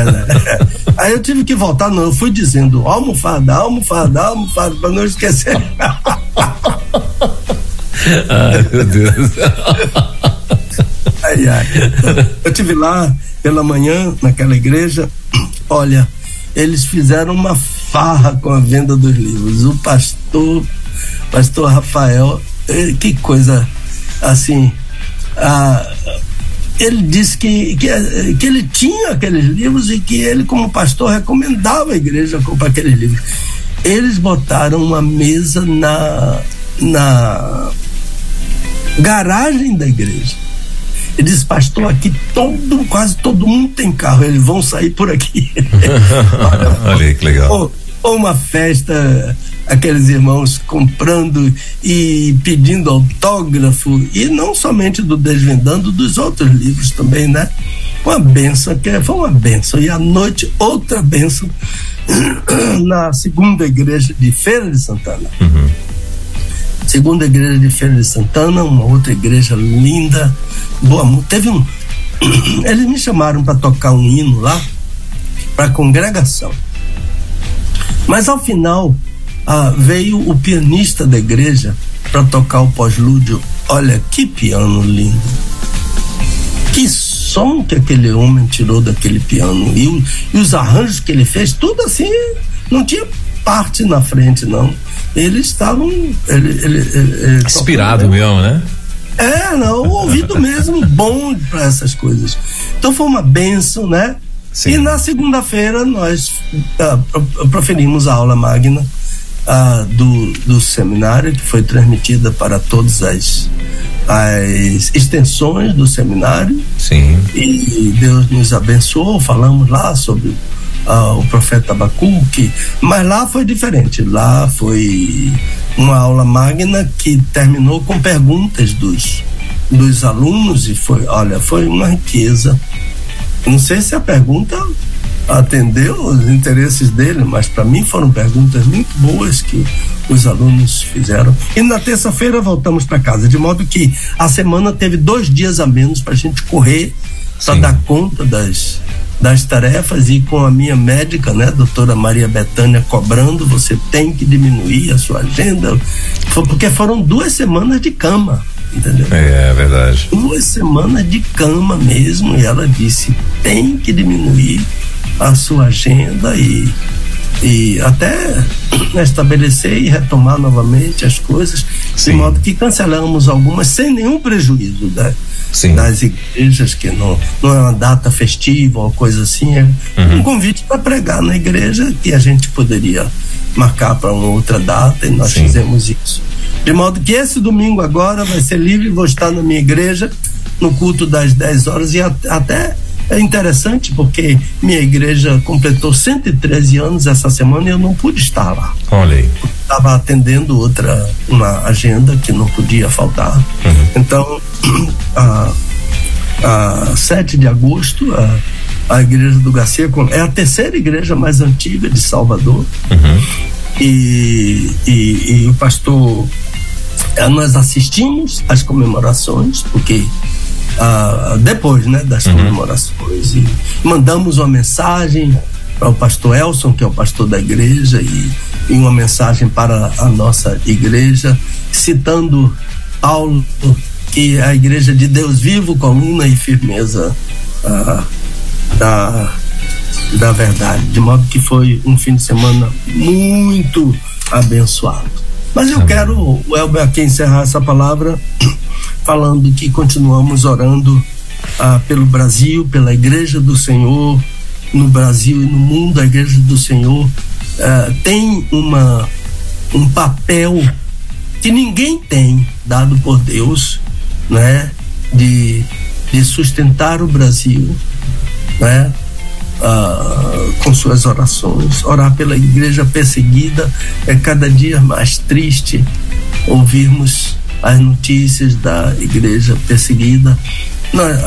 é, né? Aí eu tive que voltar, não. Eu fui dizendo almofada, almofada, almofada, para não esquecer. Ai, meu Deus. Ai, ai. Eu tive lá pela manhã naquela igreja. Olha, eles fizeram uma farra com a venda dos livros. O pastor, pastor Rafael, eh, que coisa assim. Ah, ele disse que, que, que, ele tinha aqueles livros e que ele, como pastor, recomendava a igreja comprar aqueles livros. Eles botaram uma mesa na, na garagem da igreja. Ele disse, pastor, aqui todo, quase todo mundo tem carro, eles vão sair por aqui. Olha, que legal. Ou uma festa, aqueles irmãos comprando e pedindo autógrafo, e não somente do Desvendando, dos outros livros também, né? Uma benção, que foi uma benção. E à noite, outra benção na segunda igreja de Feira de Santana. Uhum segunda igreja de Feira de Santana, uma outra igreja linda, boa. Teve um. Eles me chamaram para tocar um hino lá para congregação. Mas ao final ah, veio o pianista da igreja para tocar o pós-lúdio. Olha que piano lindo. Que som que aquele homem tirou daquele piano. E, o, e os arranjos que ele fez, tudo assim, não tinha parte na frente, não eles estavam. Ele, ele, ele, Inspirado mesmo, né? É, não, o ouvido mesmo bom para essas coisas. Então foi uma benção, né? Sim. E na segunda-feira nós uh, proferimos a aula magna uh, do, do seminário, que foi transmitida para todas as, as extensões do seminário. Sim. E Deus nos abençoou, falamos lá sobre uh, o profeta Abacuque, mas lá foi diferente. Lá foi uma aula magna que terminou com perguntas dos, dos alunos e foi, olha, foi uma riqueza. Não sei se a pergunta atendeu os interesses dele, mas para mim foram perguntas muito boas que os alunos fizeram. E na terça-feira voltamos para casa, de modo que a semana teve dois dias a menos para a gente correr para dar conta das das tarefas. E com a minha médica, né, doutora Maria Betânia, cobrando, você tem que diminuir a sua agenda, porque foram duas semanas de cama, entendeu? É, é verdade. Duas semanas de cama mesmo, e ela disse, tem que diminuir a sua agenda e e até estabelecer e retomar novamente as coisas, Sim. de modo que cancelamos algumas sem nenhum prejuízo, né? Sim. das igrejas, que não, não é uma data festiva ou coisa assim, é uhum. um convite para pregar na igreja que a gente poderia marcar para uma outra data e nós Sim. fizemos isso. De modo que esse domingo agora vai ser livre, vou estar na minha igreja no culto das 10 horas e até É interessante porque minha igreja completou 113 anos essa semana e eu não pude estar lá. Olha aí. Estava atendendo outra, uma agenda que não podia faltar. Uhum. Então, a, a 7 de agosto, a, a igreja do Garcia é a terceira igreja mais antiga de Salvador. Uhum. E, e, e o pastor, eh, nós assistimos às comemorações, porque ah, depois né, das uhum. comemorações. E mandamos uma mensagem para o pastor Elson, que é o pastor da igreja, e, e uma mensagem para a nossa igreja, citando Paulo, que é a igreja de Deus vivo, coluna e firmeza ah, da, da verdade. De modo que foi um fim de semana muito abençoado. Mas eu quero, o Elber, aqui encerrar essa palavra falando que continuamos orando ah, pelo Brasil, pela Igreja do Senhor no Brasil e no mundo. A Igreja do Senhor ah, tem uma, um papel que ninguém tem dado por Deus, né, de, de sustentar o Brasil, né, ah, com suas orações. Orar pela igreja perseguida é cada dia mais triste ouvirmos as notícias da igreja perseguida.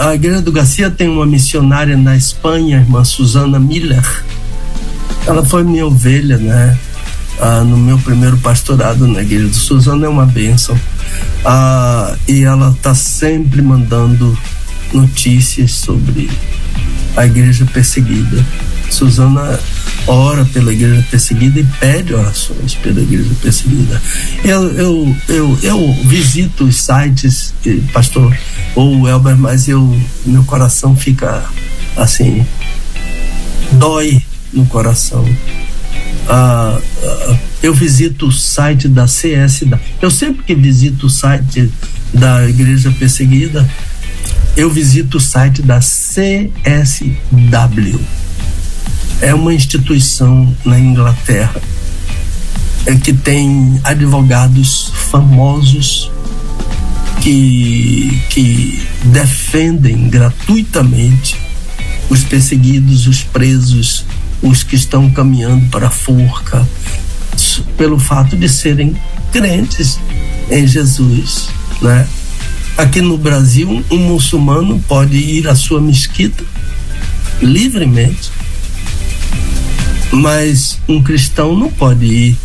a igreja do Garcia tem uma missionária na Espanha, a irmã Susana Miller. Ela foi minha ovelha, né? Ah, no meu primeiro pastorado na igreja do Susana é uma bênção. Ah, e ela está sempre mandando notícias sobre a igreja perseguida. Susana ora pela igreja perseguida e pede orações pela igreja perseguida. Eu, eu, eu, eu visito os sites, pastor ou Elber, mas eu, meu coração fica assim, dói no coração. Ah, ah, eu visito o site da CS, eu sempre que visito o site da igreja perseguida, eu visito o site da CSW é uma instituição na Inglaterra é que tem advogados famosos que, que defendem gratuitamente os perseguidos, os presos, os que estão caminhando para a forca, pelo fato de serem crentes em Jesus, né? Aqui no Brasil, um muçulmano pode ir à sua mesquita livremente mas um cristão não pode ir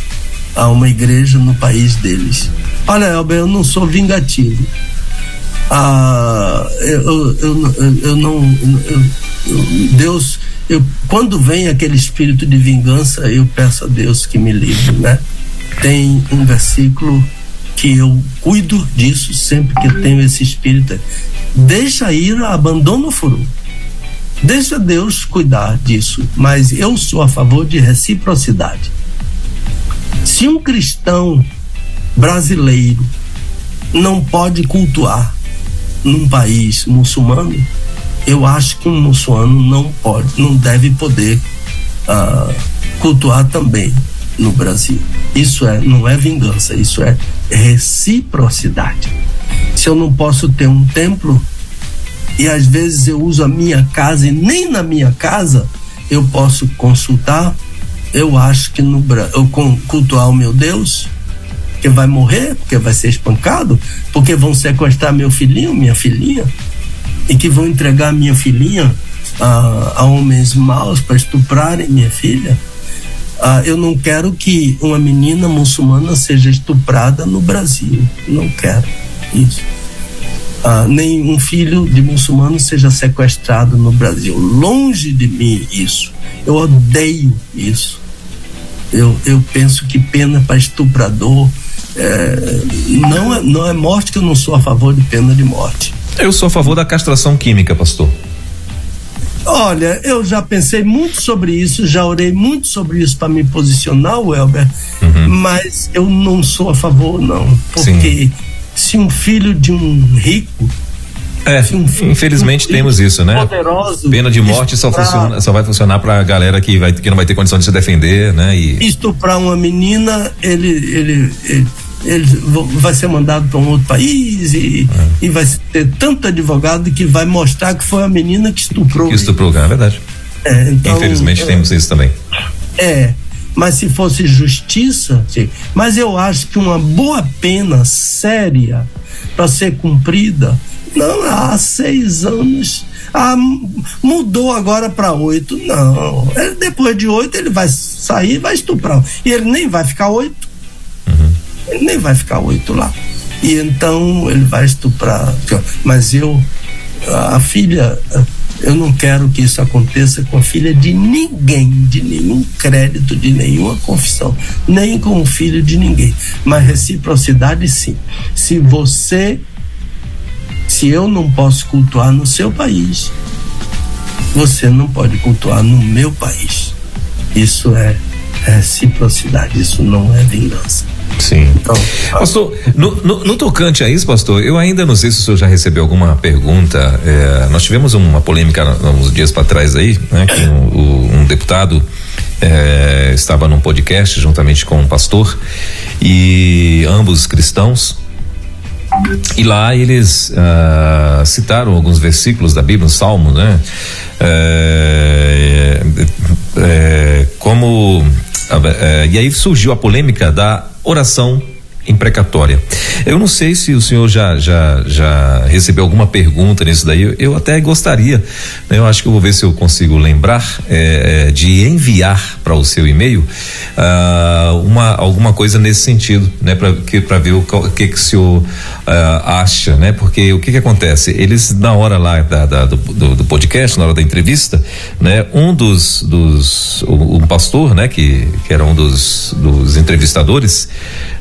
a uma igreja no país deles. Olha, Elber, eu não sou vingativo. Ah, eu, eu, eu, eu não. Deus, eu, quando vem aquele espírito de vingança, eu peço a Deus que me livre, né? Tem um versículo que eu cuido disso sempre que tenho esse espírito. Deixa ir, abandona o furu. Deixa Deus cuidar disso, mas eu sou a favor de reciprocidade. Se um cristão brasileiro não pode cultuar num país muçulmano, eu acho que um muçulmano não pode, não deve poder uh, cultuar também no Brasil. Isso é, não é vingança, isso é reciprocidade. Se eu não posso ter um templo e às vezes eu uso a minha casa e nem na minha casa eu posso consultar. Eu acho que no eu cultuar o meu Deus, que vai morrer, porque vai ser espancado, porque vão sequestrar meu filhinho, minha filhinha, e que vão entregar minha filhinha a, a homens maus para estuprarem minha filha. Ah, eu não quero que uma menina muçulmana seja estuprada no Brasil. Não quero isso ah, nem um filho de muçulmano seja sequestrado no Brasil. Longe de mim isso. Eu odeio isso. Eu, eu penso que pena para estuprador é, não, é, não é morte que eu não sou a favor de pena de morte. Eu sou a favor da castração química, pastor. Olha, eu já pensei muito sobre isso, já orei muito sobre isso para me posicionar, Welber, uhum. mas eu não sou a favor, não. Porque Sim se um filho de um rico é, um infelizmente um temos isso, né? Poderoso, Pena de morte só, funciona, só vai funcionar para a galera que, vai, que não vai ter condição de se defender, né? E... Estuprar uma menina, ele, ele, ele ele vai ser mandado para um outro país e, é. e vai ter tanto advogado que vai mostrar que foi a menina que estuprou. Que estuprou, é verdade. É, então, Infelizmente é, temos isso também. É, mas se fosse justiça, sim. mas eu acho que uma boa pena séria para ser cumprida, não há seis anos. Ah, mudou agora para oito. Não. Ele, depois de oito ele vai sair e vai estuprar. E ele nem vai ficar oito. Ele nem vai ficar oito lá. E então ele vai estuprar. Mas eu, a filha eu não quero que isso aconteça com a filha de ninguém, de nenhum crédito, de nenhuma confissão, nem com o filho de ninguém. Mas reciprocidade, sim. Se você, se eu não posso cultuar no seu país, você não pode cultuar no meu país. Isso é reciprocidade, isso não é vingança. Sim. Então, pastor, no, no, no, tocante a isso, pastor, eu ainda não sei se o senhor já recebeu alguma pergunta. É, nós tivemos uma polêmica uns dias para trás aí, né? Que um, um deputado é, estava num podcast juntamente com um pastor e ambos cristãos. E lá eles uh, citaram alguns versículos da Bíblia, um salmo, né? É, é, como é, e aí surgiu a polêmica da oração imprecatória. Eu não sei se o senhor já já, já recebeu alguma pergunta nisso daí. Eu, eu até gostaria. Né? Eu acho que eu vou ver se eu consigo lembrar é, é, de enviar para o seu e-mail uh, uma alguma coisa nesse sentido, né? Para que para ver o que que o senhor uh, acha, né? Porque o que que acontece? Eles na hora lá da, da do, do, do, podcast, na hora da entrevista, né? Um dos dos um pastor, né? Que que era um dos dos entrevistadores,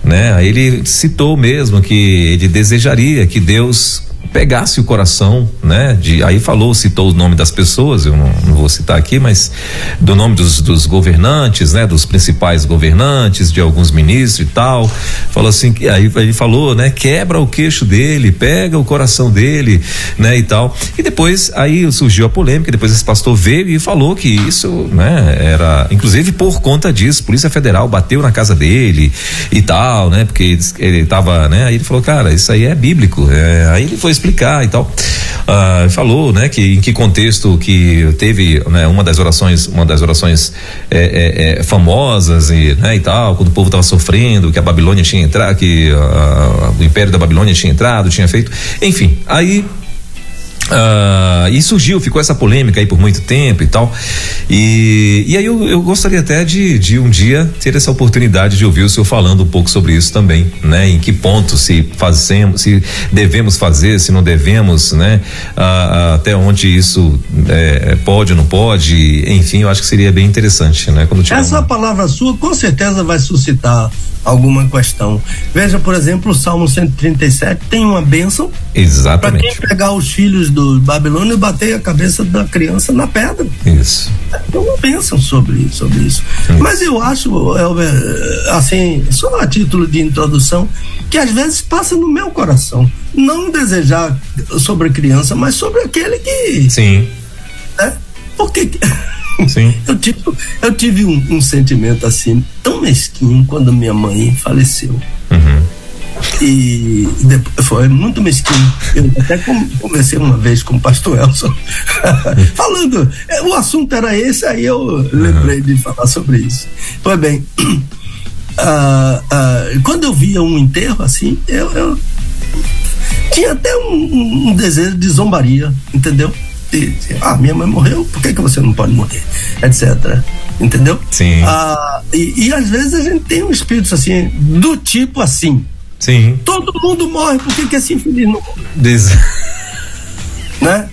né? Aí ele citou mesmo que ele desejaria que Deus pegasse o coração, né? De, aí falou, citou o nome das pessoas, eu não, não vou citar aqui, mas do nome dos, dos, governantes, né? Dos principais governantes, de alguns ministros e tal. Falou assim, aí ele falou, né? Quebra o queixo dele, pega o coração dele, né? E tal. E depois aí surgiu a polêmica, depois esse pastor veio e falou que isso, né? Era, inclusive por conta disso, Polícia Federal bateu na casa dele e tal, né? Porque ele, ele tava, né? Aí ele falou, cara, isso aí é bíblico. É, aí ele foi explicar e tal. Ah, falou, né, que em que contexto que teve, né, uma das orações, uma das orações é, é, é, famosas e, né, e tal, quando o povo estava sofrendo, que a Babilônia tinha entrado, que ah, o Império da Babilônia tinha entrado, tinha feito, enfim, aí Uh, e surgiu, ficou essa polêmica aí por muito tempo e tal. E, e aí eu, eu gostaria até de, de um dia ter essa oportunidade de ouvir o senhor falando um pouco sobre isso também, né? Em que ponto se fazemos, se devemos fazer, se não devemos, né? Uh, até onde isso é, pode ou não pode, enfim, eu acho que seria bem interessante, né? Quando essa uma... palavra sua com certeza vai suscitar alguma questão. Veja, por exemplo, o Salmo 137 tem uma bênção. Exatamente. Para quem pegar os filhos do Babilônio e bater a cabeça da criança na pedra. Isso. Tem uma bênção sobre, sobre isso. isso. Mas eu acho, Elber, assim, só a título de introdução, que às vezes passa no meu coração. Não desejar sobre a criança, mas sobre aquele que. Sim. Né? Porque. Sim. eu tive, eu tive um, um, sentimento assim, tão mesquinho quando minha mãe faleceu. Uhum. E depois, foi muito mesquinho. Eu até conversei uma vez com o pastor Elson, falando, é, o assunto era esse, aí eu uhum. lembrei de falar sobre isso. Pois bem, uh, uh, quando eu via um enterro assim, eu, eu tinha até um, um desejo de zombaria, entendeu? De, ah, minha mãe morreu, por que, que você não pode morrer? Etc. Entendeu? Sim. Ah, e, e às vezes a gente tem um espírito assim, do tipo assim. Sim. Todo mundo morre, por que, que esse infeliz não morre? Des... Né?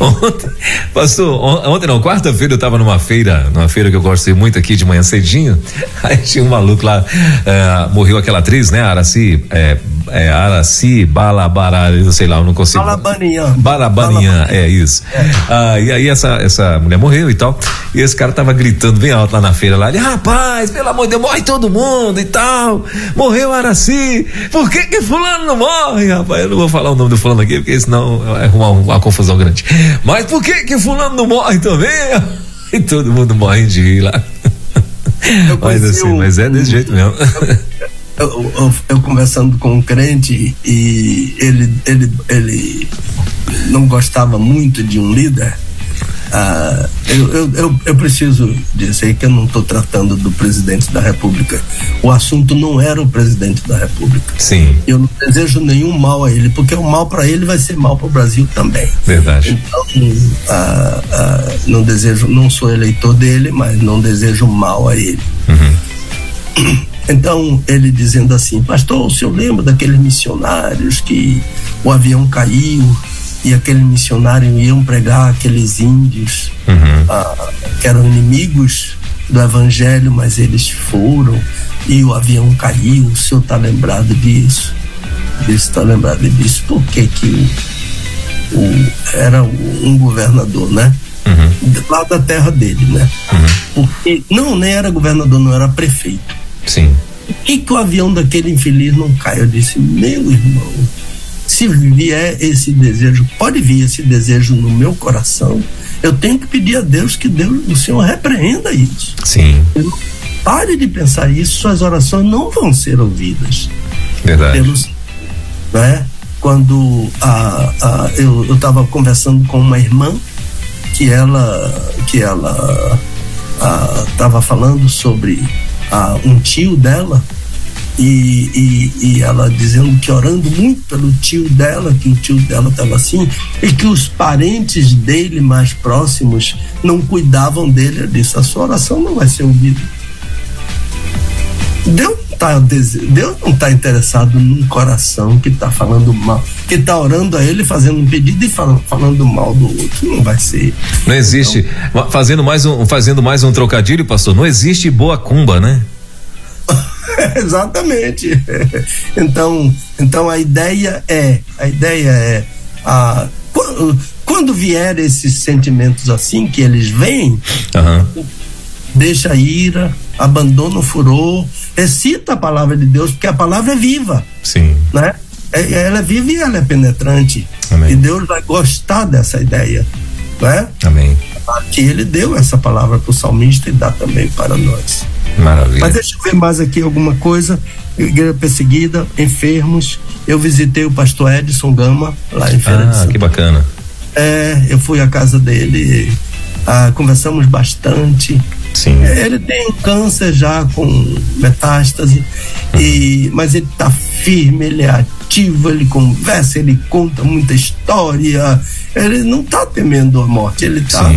Ontem, pastor, ontem não, quarta-feira eu estava numa feira, numa feira que eu gosto muito aqui de manhã cedinho. Aí tinha um maluco lá, é, morreu aquela atriz, né? Araci, é, é, Araci Balabará, eu sei lá, eu não consigo. Balabanian. Balabanian, é isso. É. Ah, e aí essa, essa mulher morreu e tal. E esse cara tava gritando bem alto lá na feira lá, ele, rapaz, pelo amor de Deus, morre todo mundo e tal. Morreu Araci, por que que fulano não morre, rapaz? Eu não vou falar o nome do fulano aqui, porque senão é uma, uma confusão grande. Mas por que que fulano não morre também? E todo mundo morre de rir lá. Mas assim, um, mas é desse jeito mesmo. eu, eu, eu, conversando com um crente e ele, ele, ele não gostava muito de um líder. Ah, eu, eu, eu, eu, preciso dizer que eu não estou tratando do presidente da República. O assunto não era o presidente da República. Sim. Eu não desejo nenhum mal a ele, porque o mal para ele vai ser mal para o Brasil também. Verdade. Então, ah, ah, não desejo, não sou eleitor dele, mas não desejo mal a ele. Uhum. Então, ele dizendo assim, pastor, o senhor lembra daqueles missionários que o avião caiu e aquele missionário iam pregar aqueles índios uhum. ah, que eram inimigos do evangelho, mas eles foram e o avião caiu. O senhor está lembrado disso? Está lembrado disso? Por que que o, o, era um governador, né? Uhum. Lá da terra dele, né? Uhum. Porque não, nem era governador, não era prefeito. Sim. Por que, que o avião daquele infeliz não cai? Eu disse, meu irmão, se vier esse desejo, pode vir esse desejo no meu coração, eu tenho que pedir a Deus que Deus, o Senhor repreenda isso. Sim. Pare de pensar isso, suas orações não vão ser ouvidas. Verdade. Pelos, né? Quando a, a, eu estava conversando com uma irmã que ela que ela estava falando sobre a, um tio dela e, e, e, ela dizendo que orando muito pelo tio dela, que o tio dela estava assim, e que os parentes dele mais próximos não cuidavam dele. Eu disse: a sua oração não vai ser ouvida. Deus tá, Deus não está interessado num coração que está falando mal, que está orando a ele, fazendo um pedido e falando, falando mal do outro. Não vai ser. Não existe. Então, fazendo, mais um, fazendo mais um trocadilho, pastor, não existe boa cumba, né? Exatamente. Então, então a ideia é, a ideia é a quando, quando vier esses sentimentos assim que eles vêm, uhum. deixa a ira, abandona o furor, recita a palavra de Deus, porque a palavra é viva. Sim. Né? É, ela é viva e ela é penetrante. Amém. E Deus vai gostar dessa ideia. Né? Amém. Que ele deu essa palavra para o salmista e dá também para nós. Maravilha. Mas deixa eu ver mais aqui alguma coisa. Igreja perseguida, enfermos. Eu visitei o pastor Edson Gama lá em Feira Ah, que bacana. É, eu fui à casa dele, ah, conversamos bastante. Sim. Ele tem câncer já com metástase, e, mas ele está firme, ele é ativo, ele conversa, ele conta muita história. Ele não está temendo a morte, ele está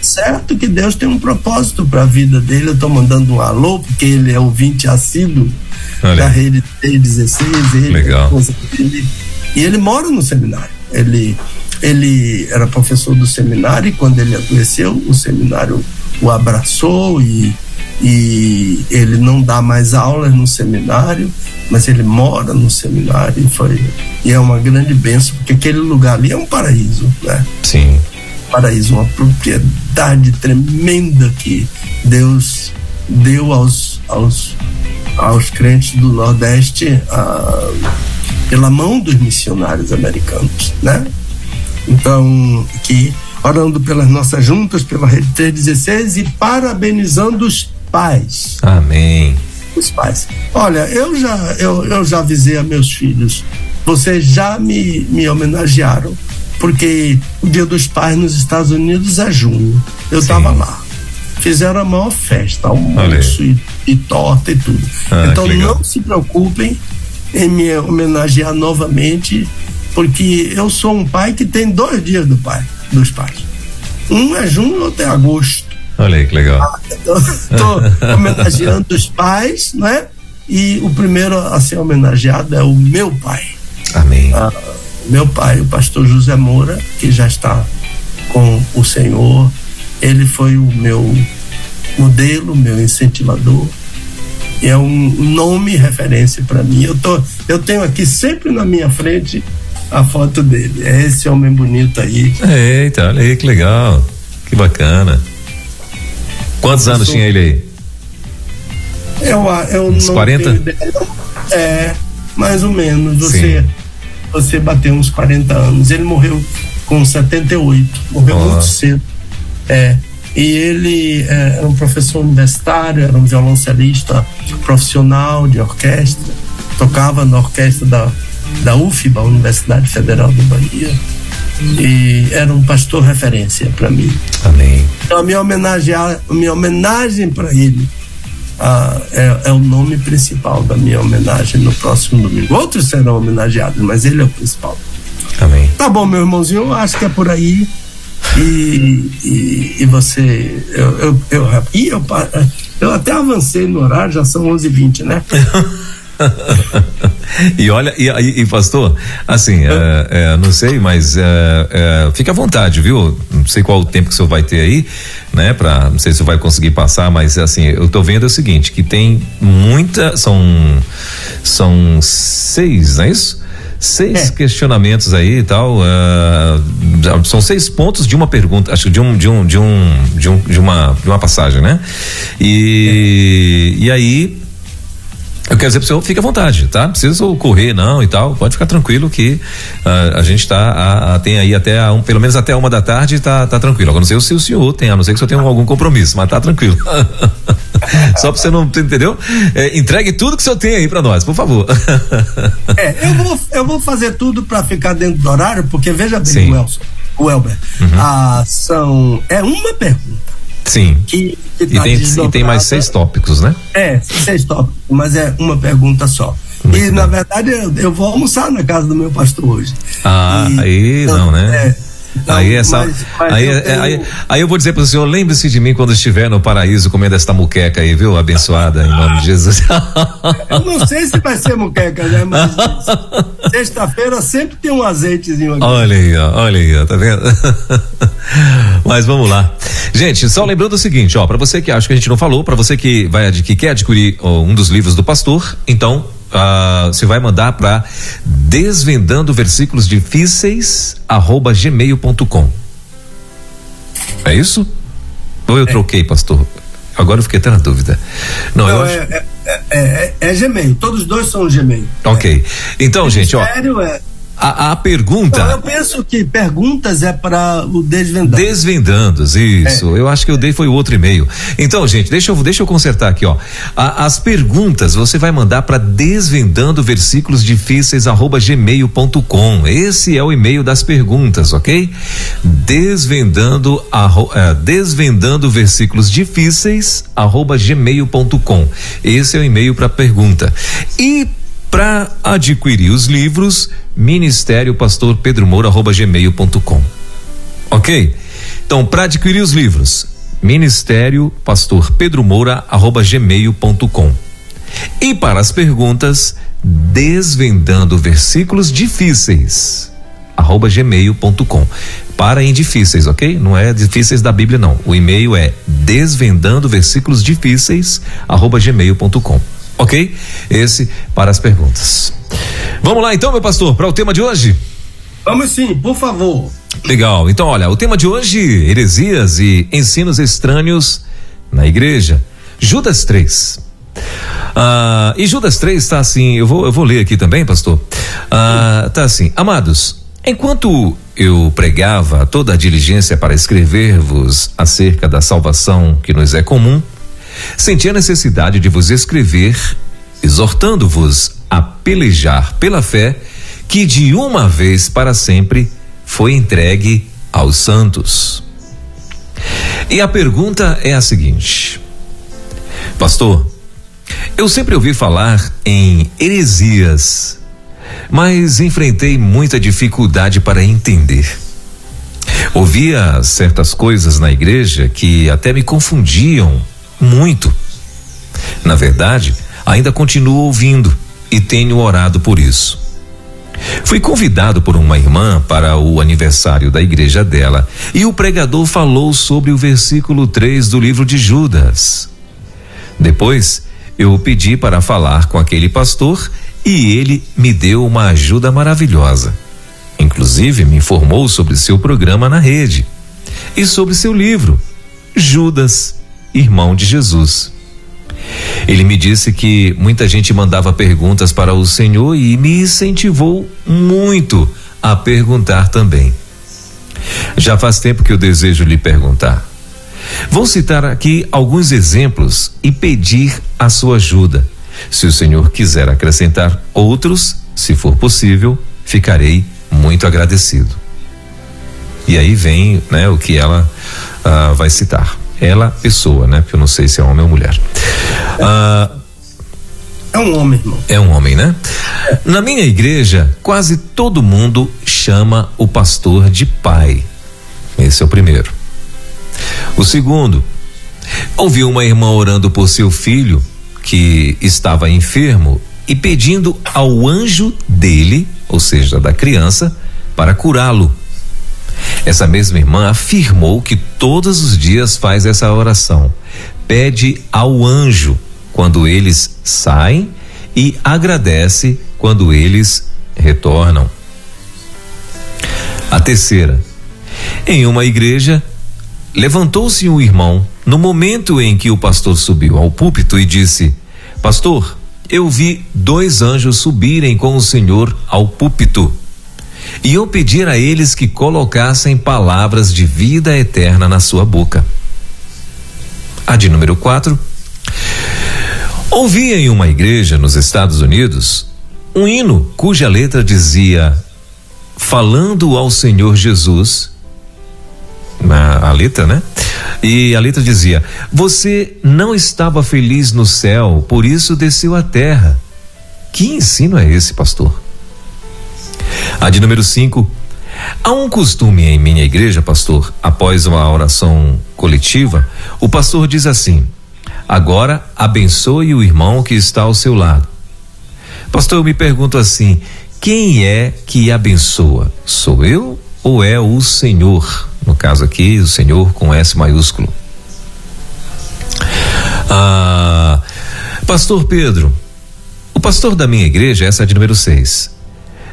certo que Deus tem um propósito para a vida dele. Eu estou mandando um alô, porque ele é ouvinte assíduo Olha. da rede T16. Ele, Legal. Ele, e ele mora no seminário. Ele, ele era professor do seminário e quando ele adoeceu, o seminário o abraçou e, e ele não dá mais aulas no seminário, mas ele mora no seminário e foi e é uma grande benção porque aquele lugar ali é um paraíso, né? Sim paraíso, uma propriedade tremenda que Deus deu aos, aos, aos crentes do Nordeste ah, pela mão dos missionários americanos, né? Então, que orando pelas nossas juntas, pela Rede 316 e parabenizando os pais. Amém. Os pais. Olha, eu já, eu, eu já avisei a meus filhos, vocês já me, me homenagearam porque o Dia dos Pais nos Estados Unidos é junho. Eu estava lá. Fizeram a maior festa, almoço e, e, torta e tudo. Ah, então não se preocupem em me homenagear novamente, porque eu sou um pai que tem dois dias do pai, dos pais. Um é junho, outro é agosto. Olha aí que legal. Ah, Estou homenageando os pais, né? E o primeiro a ser homenageado é o meu pai. Amém. Ah, meu pai, o pastor José Moura, que já está com o Senhor, ele foi o meu modelo, meu incentivador. É um nome referência para mim. Eu, tô, eu tenho aqui sempre na minha frente a foto dele. É esse homem bonito aí. Eita, olha aí que legal. Que bacana. Quantos eu anos sou... tinha ele aí? Eu, eu Uns não 40? É, mais ou menos. Você. Sim você bateu uns 40 anos. Ele morreu com 78, morreu oh. muito cedo. É. E ele é, era um professor universitário, era um violoncelista profissional de orquestra. tocava na orquestra da, da UFBA, Universidade Federal da Bahia, e era um pastor referência para mim. Amém. Então a minha homenagem, a minha homenagem para ele ah, é, é, o nome principal da minha homenagem no próximo domingo. Outros serão homenageados, mas ele é o principal. Amém. Tá bom, meu irmãozinho, acho que é por aí. E, e, e você. Eu, eu, eu, eu, eu até avancei no horário, já são 11h20, né? e olha, e, e, pastor, assim, é, é, não sei, mas é, é, fica à vontade, viu? Não sei qual o tempo que o senhor vai ter aí, né? Pra, não sei se vai conseguir passar, mas assim, eu tô vendo o seguinte, que tem muita, são, são seis, não é isso? Seis é. questionamentos aí e tal. Uh, são seis pontos de uma pergunta, acho de um de um de um de, um, de uma de uma passagem, né? E é. e aí eu quero dizer pro senhor, fique à vontade, tá? Não precisa correr, não, e tal. Pode ficar tranquilo que uh, a gente tá, a, a, tem aí até, a um, pelo menos até uma da tarde, tá, tá tranquilo. Agora não sei se o senhor tem, a não ser que o senhor tenha algum compromisso, mas tá tranquilo. Só pra você não, entendeu? É, entregue tudo que o senhor tem aí pra nós, por favor. é, eu vou, eu vou fazer tudo pra ficar dentro do horário, porque veja bem, Sim. o Elson, o Elber, uhum. ah, são, é uma pergunta. Sim. Que, que tá e, tem, e tem mais seis tópicos, né? É, seis tópicos, mas é uma pergunta só. Muito e bem. na verdade eu, eu, vou almoçar na casa do meu pastor hoje. Ah, e, aí então, não, né? É, então, aí, essa, mas, mas aí, eu é, tenho... aí, aí, eu vou dizer para o senhor, lembre-se de mim quando estiver no paraíso comendo esta muqueca aí, viu? Abençoada em nome de Jesus. eu não sei se vai ser muqueca, né? Mas sexta-feira sempre tem um azeitezinho aqui. Olha aí, ó, olha aí, ó, tá vendo? Mas vamos lá. Gente, só lembrando o seguinte, ó, para você que acha que a gente não falou, para você que vai que quer adquirir ó, um dos livros do pastor, então Uh, você vai mandar para desvendando versículos difíceis arroba gmail.com é isso? Ou eu é. troquei, pastor? Agora eu fiquei até na dúvida. Não, Não eu é, acho... é, é, é, é, Gmail, todos dois são Gmail. Ok. Então, gente, ó. É a, a pergunta. Então, eu penso que perguntas é para o desvendando. Desvendandos, isso. É. Eu acho que eu dei foi o outro e-mail. Então, gente, deixa eu, deixa eu consertar aqui, ó. A, as perguntas você vai mandar para desvendando versículos difíceis arroba gmail.com. Esse é o e-mail das perguntas, ok? Desvendando, arro, é, desvendando versículos difíceis arroba gmail.com. Esse é o e-mail para pergunta. E para adquirir os livros, ministério pastor Pedro Moura, arroba gmail.com. Ok? Então, para adquirir os livros, ministério pastor Pedro Moura, arroba gmail.com. E para as perguntas, desvendando versículos difíceis, arroba gmail.com. Para em difíceis, ok? Não é difíceis da Bíblia, não. O e-mail é desvendando versículos difíceis, arroba gmail.com. Ok? Esse para as perguntas. Vamos lá então, meu pastor, para o tema de hoje? Vamos sim, por favor. Legal. Então, olha, o tema de hoje: heresias e ensinos estranhos na igreja. Judas 3. Ah, e Judas 3 está assim, eu vou, eu vou ler aqui também, pastor. Ah, tá assim, amados, enquanto eu pregava toda a diligência para escrever-vos acerca da salvação que nos é comum, senti a necessidade de vos escrever, exortando-vos a pelejar pela fé que de uma vez para sempre foi entregue aos santos. E a pergunta é a seguinte: Pastor, eu sempre ouvi falar em heresias, mas enfrentei muita dificuldade para entender. Ouvia certas coisas na igreja que até me confundiam muito. Na verdade, ainda continuo ouvindo e tenho orado por isso. Fui convidado por uma irmã para o aniversário da igreja dela e o pregador falou sobre o versículo 3 do livro de Judas. Depois, eu pedi para falar com aquele pastor e ele me deu uma ajuda maravilhosa. Inclusive, me informou sobre seu programa na rede e sobre seu livro, Judas irmão de Jesus. Ele me disse que muita gente mandava perguntas para o Senhor e me incentivou muito a perguntar também. Já faz tempo que eu desejo lhe perguntar. Vou citar aqui alguns exemplos e pedir a sua ajuda, Se o Senhor quiser acrescentar outros, se for possível, ficarei muito agradecido. E aí vem, né, o que ela uh, vai citar. Ela, pessoa, né? Porque eu não sei se é homem ou mulher. Uh, é um homem, irmão. É um homem, né? É. Na minha igreja, quase todo mundo chama o pastor de pai. Esse é o primeiro. O segundo, ouvi uma irmã orando por seu filho que estava enfermo e pedindo ao anjo dele, ou seja, da criança, para curá-lo. Essa mesma irmã afirmou que todos os dias faz essa oração. Pede ao anjo quando eles saem e agradece quando eles retornam. A terceira. Em uma igreja, levantou-se um irmão no momento em que o pastor subiu ao púlpito e disse: Pastor, eu vi dois anjos subirem com o Senhor ao púlpito. E eu pedir a eles que colocassem palavras de vida eterna na sua boca. A de número 4. Ouvi em uma igreja nos Estados Unidos um hino cuja letra dizia: Falando ao Senhor Jesus. Na, a letra, né? E a letra dizia: Você não estava feliz no céu, por isso desceu à terra. Que ensino é esse, pastor? A de número 5. Há um costume em minha igreja, pastor, após uma oração coletiva, o pastor diz assim: Agora abençoe o irmão que está ao seu lado. Pastor, eu me pergunto assim: quem é que abençoa? Sou eu ou é o Senhor? No caso aqui, o Senhor com S maiúsculo. Ah, pastor Pedro, o pastor da minha igreja, essa é de número 6,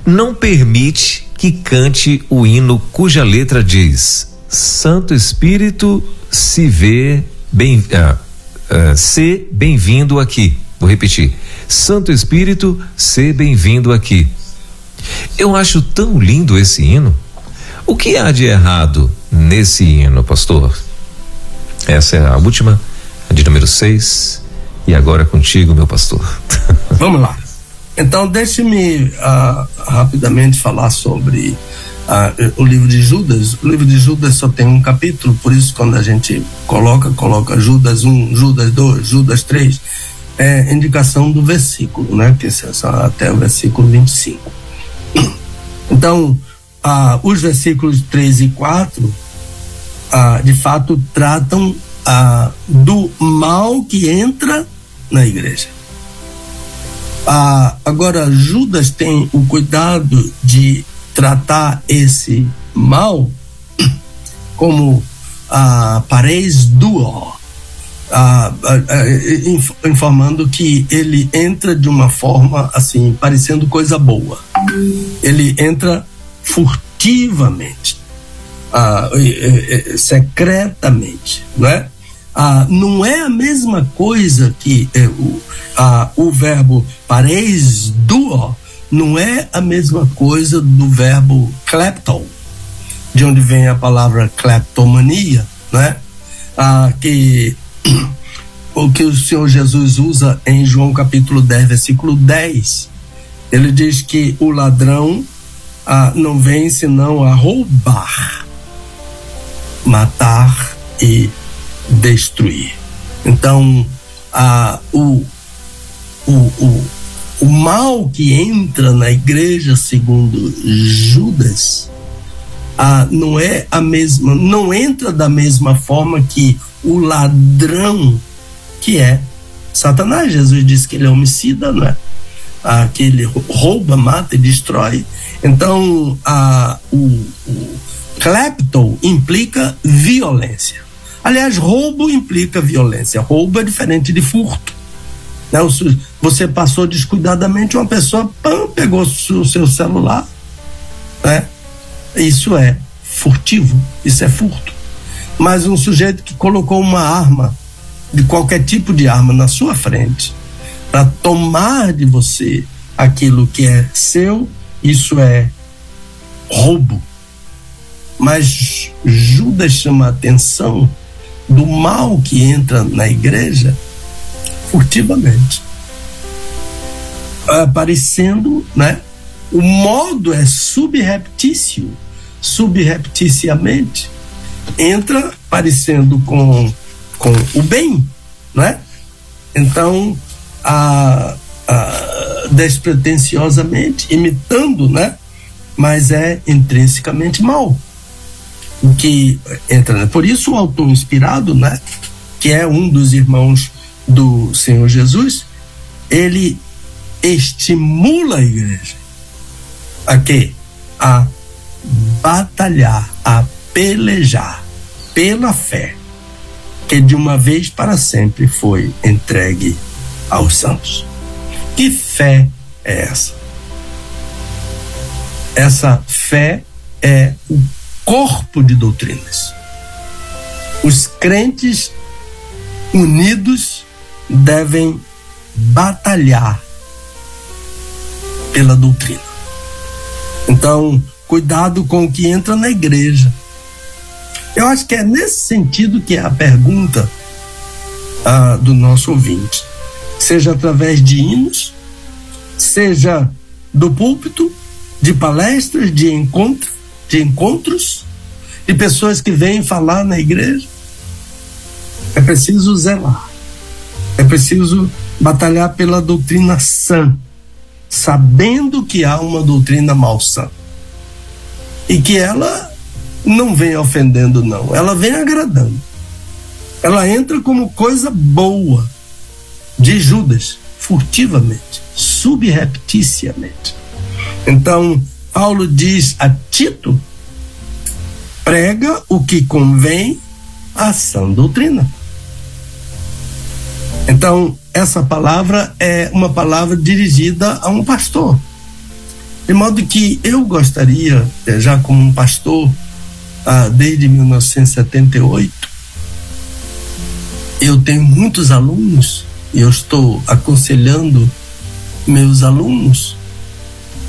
não permite que cante o hino cuja letra diz: Santo Espírito se vê bem. Ah, ah, se bem-vindo aqui. Vou repetir. Santo Espírito, se bem-vindo aqui. Eu acho tão lindo esse hino. O que há de errado nesse hino, pastor? Essa é a última, a de número 6. E agora contigo, meu pastor. Vamos lá. Então, deixe-me uh, rapidamente falar sobre uh, o livro de Judas. O livro de Judas só tem um capítulo, por isso, quando a gente coloca, coloca Judas 1, Judas 2, Judas 3, é indicação do versículo, né? Que é até o versículo 25. Então, ah, os versículos 3 e 4, ah, de fato, tratam do mal que entra na igreja. Ah, agora, Judas tem o cuidado de tratar esse mal como ah, pares duo, ah, ah, informando que ele entra de uma forma assim, parecendo coisa boa. Ele entra furtivamente, ah, secretamente, não é? Ah, não é a mesma coisa que é, o, ah, o verbo pareis duo, não é a mesma coisa do verbo klepto, de onde vem a palavra kleptomania, né? Ah, que o que o Senhor Jesus usa em João capítulo 10, versículo 10. Ele diz que o ladrão ah, não vem senão a roubar, matar e destruir. Então, ah, o, o, o, o mal que entra na igreja, segundo Judas, ah, não é a mesma, não entra da mesma forma que o ladrão que é Satanás. Jesus disse que ele é homicida, não é? Que ele rouba, mata e destrói. Então, ah, o, o klepto implica violência. Aliás, roubo implica violência. Roubo é diferente de furto. Né? Você passou descuidadamente, uma pessoa pam, pegou o seu celular. Né? Isso é furtivo, isso é furto. Mas um sujeito que colocou uma arma, de qualquer tipo de arma, na sua frente, para tomar de você aquilo que é seu, isso é roubo. Mas Judas chama a atenção do mal que entra na igreja furtivamente. aparecendo, né? O modo é subreptício, subrepticiamente. Entra parecendo com, com o bem, né? Então, a, a, despretensiosamente, imitando, né? Mas é intrinsecamente mal. Que entra, né? Por isso o autor inspirado, né? Que é um dos irmãos do Senhor Jesus, ele estimula a igreja a quê? A batalhar, a pelejar pela fé que de uma vez para sempre foi entregue aos santos. Que fé é essa? Essa fé é o corpo de doutrinas. Os crentes unidos devem batalhar pela doutrina. Então, cuidado com o que entra na igreja. Eu acho que é nesse sentido que é a pergunta ah, do nosso ouvinte. Seja através de hinos, seja do púlpito, de palestras, de encontro, de encontros, de pessoas que vêm falar na igreja. É preciso zelar. É preciso batalhar pela doutrina sã, sabendo que há uma doutrina malsã. E que ela não vem ofendendo, não. Ela vem agradando. Ela entra como coisa boa de Judas, furtivamente, subrepticiamente. Então, Paulo diz a Tito: prega o que convém à sã doutrina. Então, essa palavra é uma palavra dirigida a um pastor. De modo que eu gostaria, eh, já como um pastor, ah, desde 1978, eu tenho muitos alunos e eu estou aconselhando meus alunos,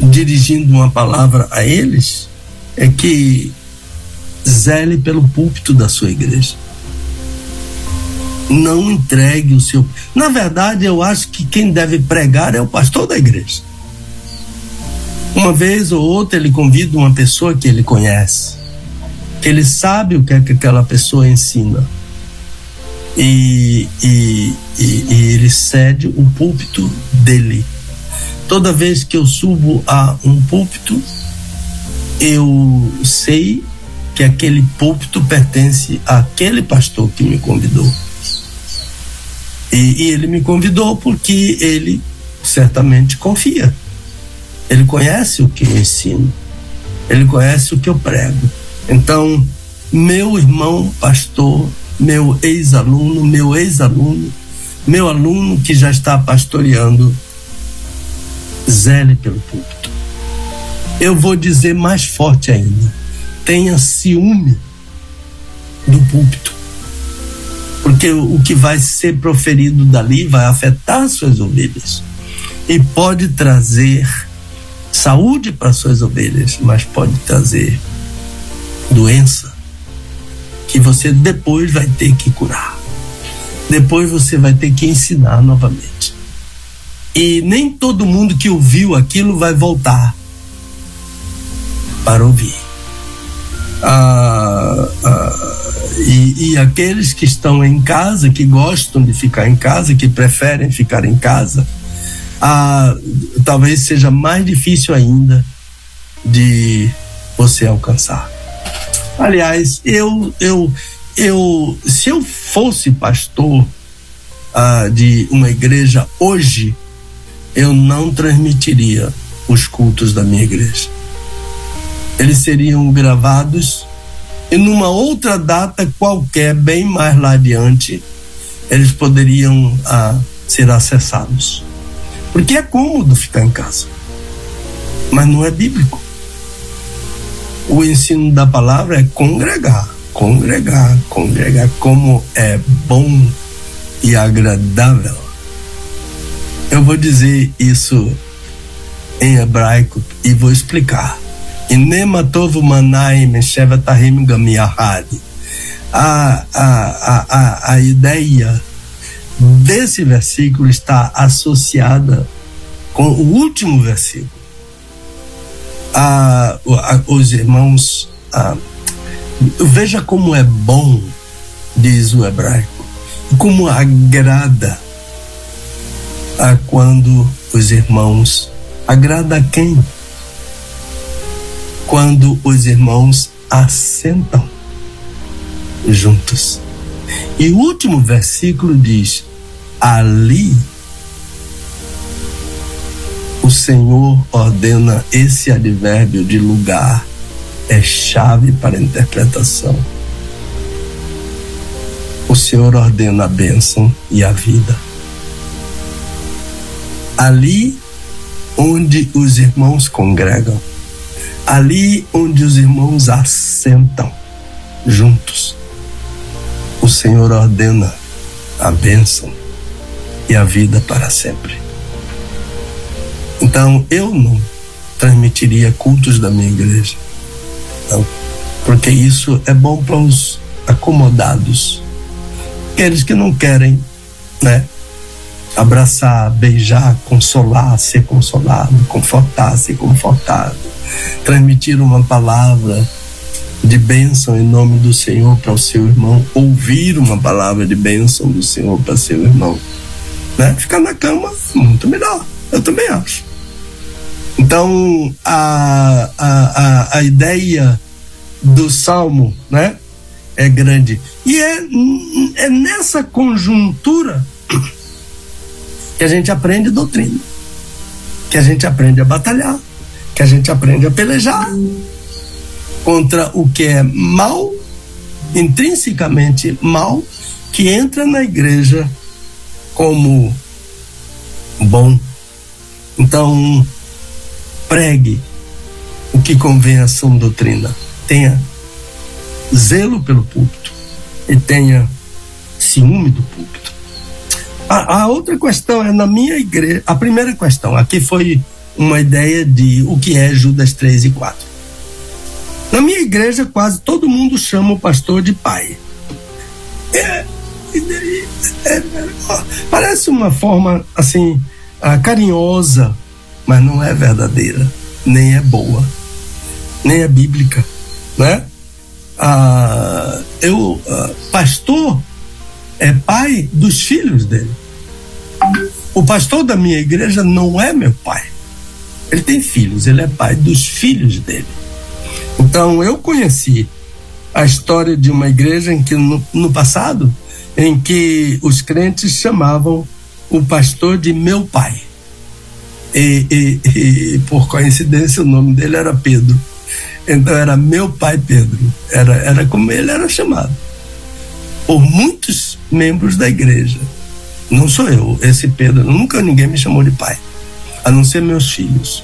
dirigindo uma palavra a eles, é que zele pelo púlpito da sua igreja não entregue o seu. Na verdade, eu acho que quem deve pregar é o pastor da igreja. Uma vez ou outra ele convida uma pessoa que ele conhece, que ele sabe o que é que aquela pessoa ensina. E, e, e, e ele cede o púlpito dele. Toda vez que eu subo a um púlpito, eu sei que aquele púlpito pertence àquele pastor que me convidou. E, e ele me convidou porque ele certamente confia. Ele conhece o que eu ensino. Ele conhece o que eu prego. Então, meu irmão pastor, meu ex-aluno, meu ex-aluno, meu aluno que já está pastoreando, zele pelo púlpito. Eu vou dizer mais forte ainda: tenha ciúme do púlpito porque o que vai ser proferido dali vai afetar suas ovelhas e pode trazer saúde para suas ovelhas, mas pode trazer doença que você depois vai ter que curar. Depois você vai ter que ensinar novamente. E nem todo mundo que ouviu aquilo vai voltar para ouvir. Ah, ah, e, e aqueles que estão em casa, que gostam de ficar em casa, que preferem ficar em casa, ah, talvez seja mais difícil ainda de você alcançar. Aliás, eu, eu, eu, se eu fosse pastor ah, de uma igreja hoje, eu não transmitiria os cultos da minha igreja. Eles seriam gravados e numa outra data qualquer, bem mais lá adiante, eles poderiam ah, ser acessados. Porque é cômodo ficar em casa, mas não é bíblico. O ensino da palavra é congregar, congregar, congregar, como é bom e agradável. Eu vou dizer isso em hebraico e vou explicar. Inema tovu manai mesheva tahim gamiahadi. A, a, a, a ideia desse versículo está associada com o último versículo. Ah, os irmãos, veja como é bom, diz o hebraico, como agrada a quando os irmãos agrada a quem? Quando os irmãos assentam juntos. E o último versículo diz: ali o Senhor ordena esse advérbio de lugar, é chave para interpretação. O Senhor ordena a bênção e a vida. Ali onde os irmãos congregam, ali onde os irmãos assentam juntos, o Senhor ordena a bênção e a vida para sempre. Então eu não transmitiria cultos da minha igreja. Não. Porque isso é bom para os acomodados. Aqueles que não querem, né? Abraçar, beijar, consolar, ser consolado, confortar, ser confortado, transmitir uma palavra de bênção em nome do Senhor para o seu irmão, ouvir uma palavra de bênção do Senhor para seu irmão. Né? Ficar na cama, muito melhor. Eu também acho. Então, a, a, a, a ideia do salmo, né? É grande. E é, é nessa conjuntura que a gente aprende doutrina, que a gente aprende a batalhar, que a gente aprende a pelejar contra o que é mal, intrinsecamente mal, que entra na igreja como bom. Então, pregue o que convém à sua doutrina. Tenha zelo pelo púlpito e tenha ciúme do púlpito. A, a, outra questão é na minha igreja. A primeira questão, aqui foi uma ideia de o que é Judas 3 e 4. Na minha igreja, quase todo mundo chama o pastor de pai. É, é, é, parece uma forma assim, ah, carinhosa mas não é verdadeira, nem é boa, nem é bíblica, né? Ah, eu, ah, pastor é pai dos filhos dele. O pastor da minha igreja não é meu pai. Ele tem filhos, ele é pai dos filhos dele. Então eu conheci a história de uma igreja em que no, no passado em que os crentes chamavam o pastor de meu pai. E, e, e, por coincidência o nome dele era Pedro. Então era meu pai Pedro. Era, era como ele era chamado. Por muitos membros da igreja. Não sou eu, esse Pedro. Nunca ninguém me chamou de pai. A não ser meus filhos.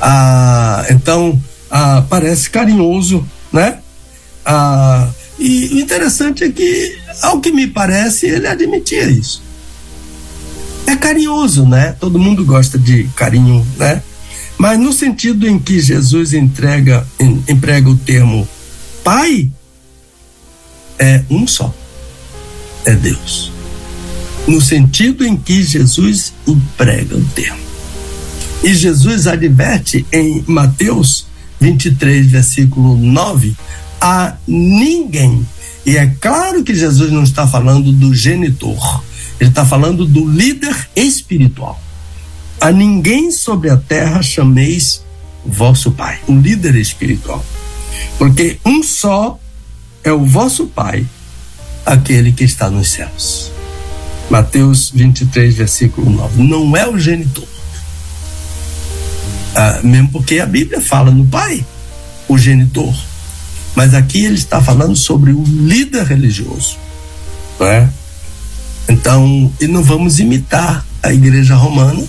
Ah, então, ah, parece carinhoso, né? Ah, e o interessante é que, ao que me parece, ele admitia isso é carinhoso, né? Todo mundo gosta de carinho, né? Mas no sentido em que Jesus entrega, em, emprega o termo Pai, é um só, é Deus. No sentido em que Jesus emprega o termo. E Jesus adverte em Mateus 23, versículo 9, a ninguém. E é claro que Jesus não está falando do genitor ele está falando do líder espiritual. A ninguém sobre a terra chameis vosso Pai, o líder espiritual. Porque um só é o vosso Pai, aquele que está nos céus. Mateus 23, versículo 9. Não é o genitor. Ah, mesmo porque a Bíblia fala no Pai, o genitor. Mas aqui ele está falando sobre o líder religioso. Não é? Então, e não vamos imitar a Igreja Romana,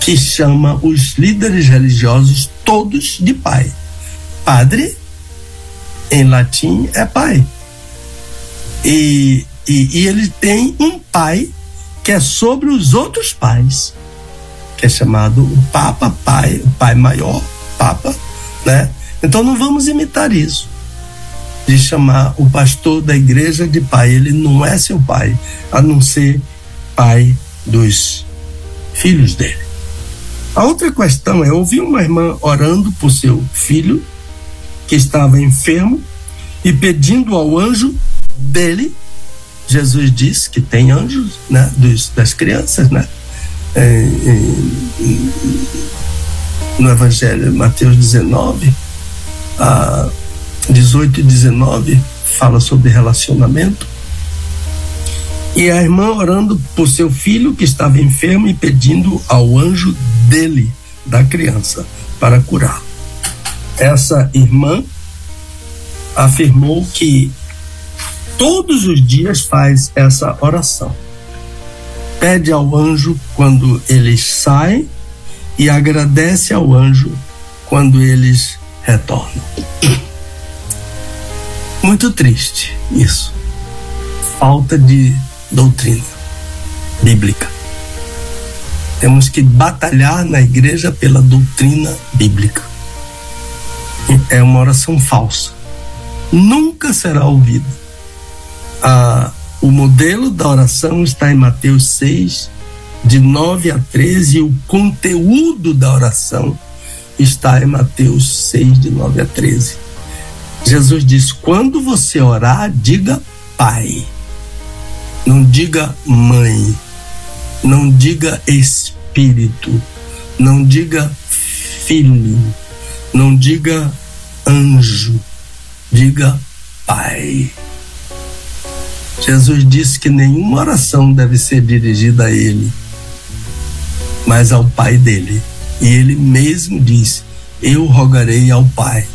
que chama os líderes religiosos todos de pai. Padre, em latim, é pai. E, e, e ele tem um pai que é sobre os outros pais, que é chamado o Papa Pai, o Pai Maior, Papa, né? Então não vamos imitar isso de chamar o pastor da igreja de pai. Ele não é seu pai, a não ser pai dos filhos dele. A outra questão é: ouvi uma irmã orando por seu filho que estava enfermo e pedindo ao anjo dele. Jesus disse que tem anjos, né, dos, das crianças, né? É, é, no Evangelho Mateus 19, a 18 e 19 fala sobre relacionamento. E a irmã orando por seu filho que estava enfermo e pedindo ao anjo dele, da criança, para curá-lo. Essa irmã afirmou que todos os dias faz essa oração. Pede ao anjo quando eles saem e agradece ao anjo quando eles retornam. Muito triste isso. Falta de doutrina bíblica. Temos que batalhar na igreja pela doutrina bíblica. É uma oração falsa. Nunca será ouvida. Ah, o modelo da oração está em Mateus 6, de 9 a 13, e o conteúdo da oração está em Mateus 6, de 9 a 13. Jesus diz: quando você orar, diga Pai. Não diga mãe, não diga espírito, não diga filho, não diga anjo, diga pai. Jesus disse que nenhuma oração deve ser dirigida a ele, mas ao pai dele. E ele mesmo diz: Eu rogarei ao pai.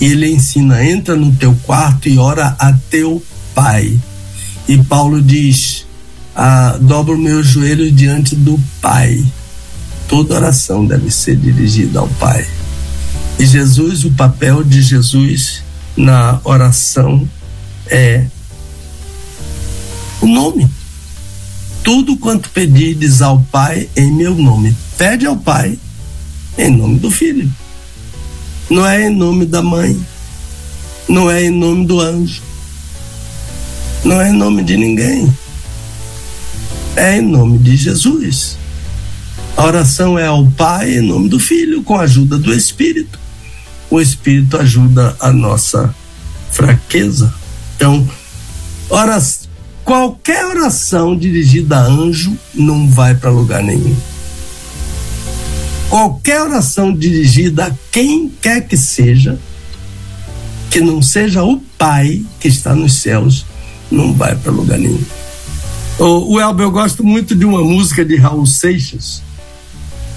E ele ensina: entra no teu quarto e ora a teu pai e Paulo diz: ah, dobro meus joelhos diante do Pai. Toda oração deve ser dirigida ao Pai. E Jesus, o papel de Jesus na oração é o nome. Tudo quanto pedirdes ao Pai em meu nome, pede ao Pai em nome do Filho. Não é em nome da mãe, não é em nome do anjo, não é em nome de ninguém. É em nome de Jesus. A oração é ao Pai em nome do Filho, com a ajuda do Espírito. O Espírito ajuda a nossa fraqueza. Então, oras, qualquer oração dirigida a anjo não vai para lugar nenhum. Qualquer oração dirigida a quem quer que seja, que não seja o Pai que está nos céus, não vai para lugar nenhum. O, o Elber, eu gosto muito de uma música de Raul Seixas.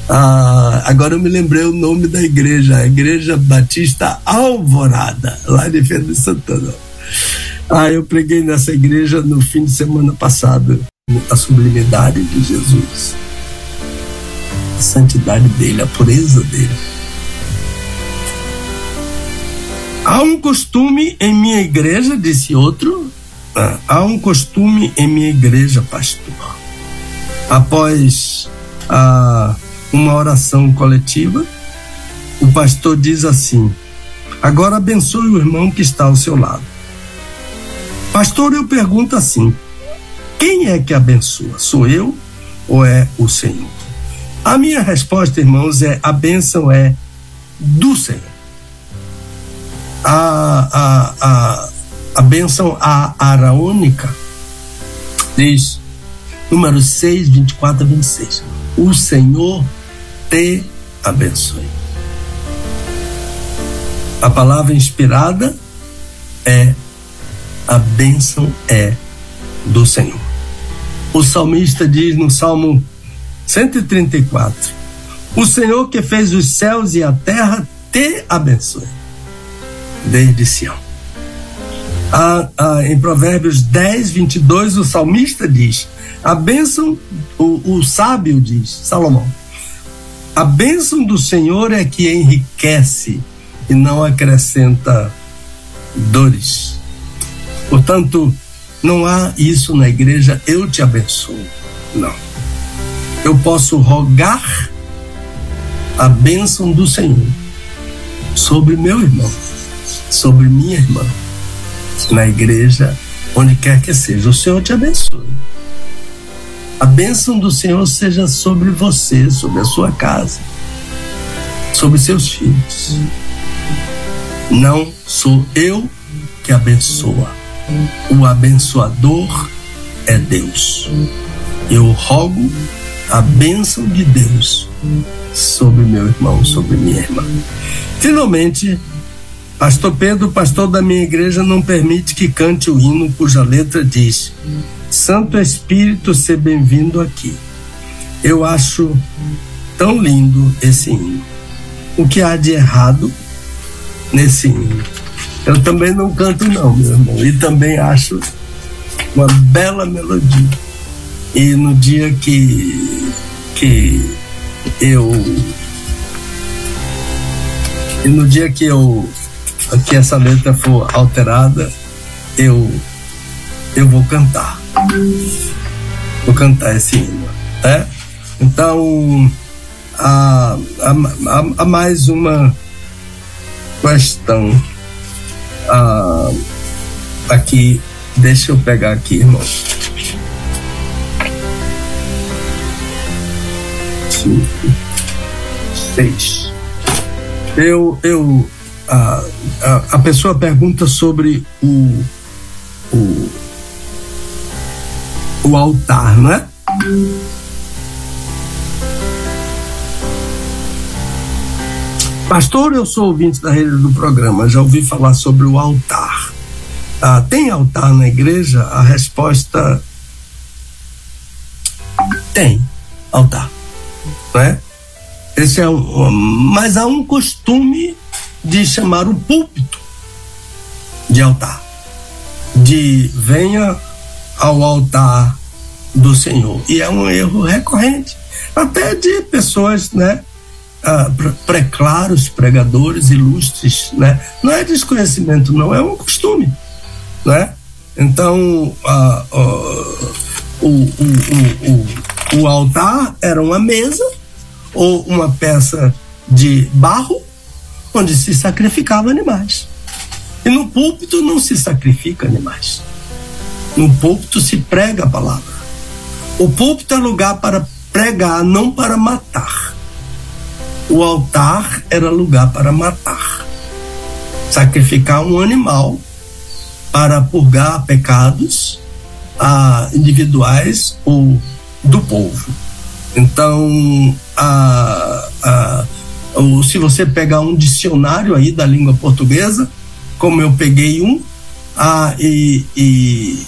Ah, agora eu me lembrei o nome da igreja, a Igreja Batista Alvorada, lá de Feira de Santana. Ah, eu preguei nessa igreja no fim de semana passado, a sublimidade de Jesus, a santidade dele, a pureza dele. Há um costume em minha igreja, disse outro, ah, há um costume em minha igreja, pastor. Após ah, uma oração coletiva, o pastor diz assim: Agora abençoe o irmão que está ao seu lado. Pastor, eu pergunto assim: quem é que abençoa? Sou eu ou é o Senhor? A minha resposta, irmãos, é: a bênção é do Senhor. A, a, a, a bênção araônica diz, número 6, 24 a 26. O Senhor te abençoe. A palavra inspirada é a bênção é do Senhor. O salmista diz no Salmo 134: O Senhor que fez os céus e a terra te abençoe, desde Sião a, a, em Provérbios 10, 22, o salmista diz: a bênção, o, o sábio diz, Salomão, a bênção do Senhor é que enriquece e não acrescenta dores. Portanto, não há isso na igreja, eu te abençoo. Não. Eu posso rogar a bênção do Senhor sobre meu irmão, sobre minha irmã na igreja, onde quer que seja. O Senhor te abençoe. A bênção do Senhor seja sobre você, sobre a sua casa, sobre seus filhos. Não sou eu que abençoa. O abençoador é Deus. Eu rogo a bênção de Deus sobre meu irmão, sobre minha irmã. Finalmente, Pastor Pedro, pastor da minha igreja, não permite que cante o hino cuja letra diz: Santo Espírito, ser bem-vindo aqui. Eu acho tão lindo esse hino. O que há de errado nesse hino? Eu também não canto, não, meu irmão, e também acho uma bela melodia. E no dia que, que eu. E no dia que eu. que essa letra for alterada, eu. eu vou cantar. Vou cantar esse hino. Né? Então, há, há, há mais uma questão ah, aqui. Deixa eu pegar aqui, irmão. Cinco, seis. Eu, eu, a, a, a pessoa pergunta sobre o, o, o altar, não Pastor, eu sou ouvinte da rede do programa, já ouvi falar sobre o altar. Ah, tem altar na igreja? A resposta tem altar, não é? Esse é um, mas há um costume de chamar o púlpito de altar, de venha ao altar do Senhor. E é um erro recorrente, até de pessoas, né? Ah, preclaros, pregadores ilustres, né? Não é desconhecimento, não, é um costume, né? Então, ah, ah, o, o, o, o, altar era uma mesa ou uma peça de barro onde se sacrificava animais. E no púlpito não se sacrifica animais. No púlpito se prega a palavra. O púlpito é lugar para pregar, não para matar. O altar era lugar para matar. Sacrificar um animal para purgar pecados ah, individuais ou do povo. Então, a, a, ou se você pegar um dicionário aí da língua portuguesa, como eu peguei um, ah, e, e,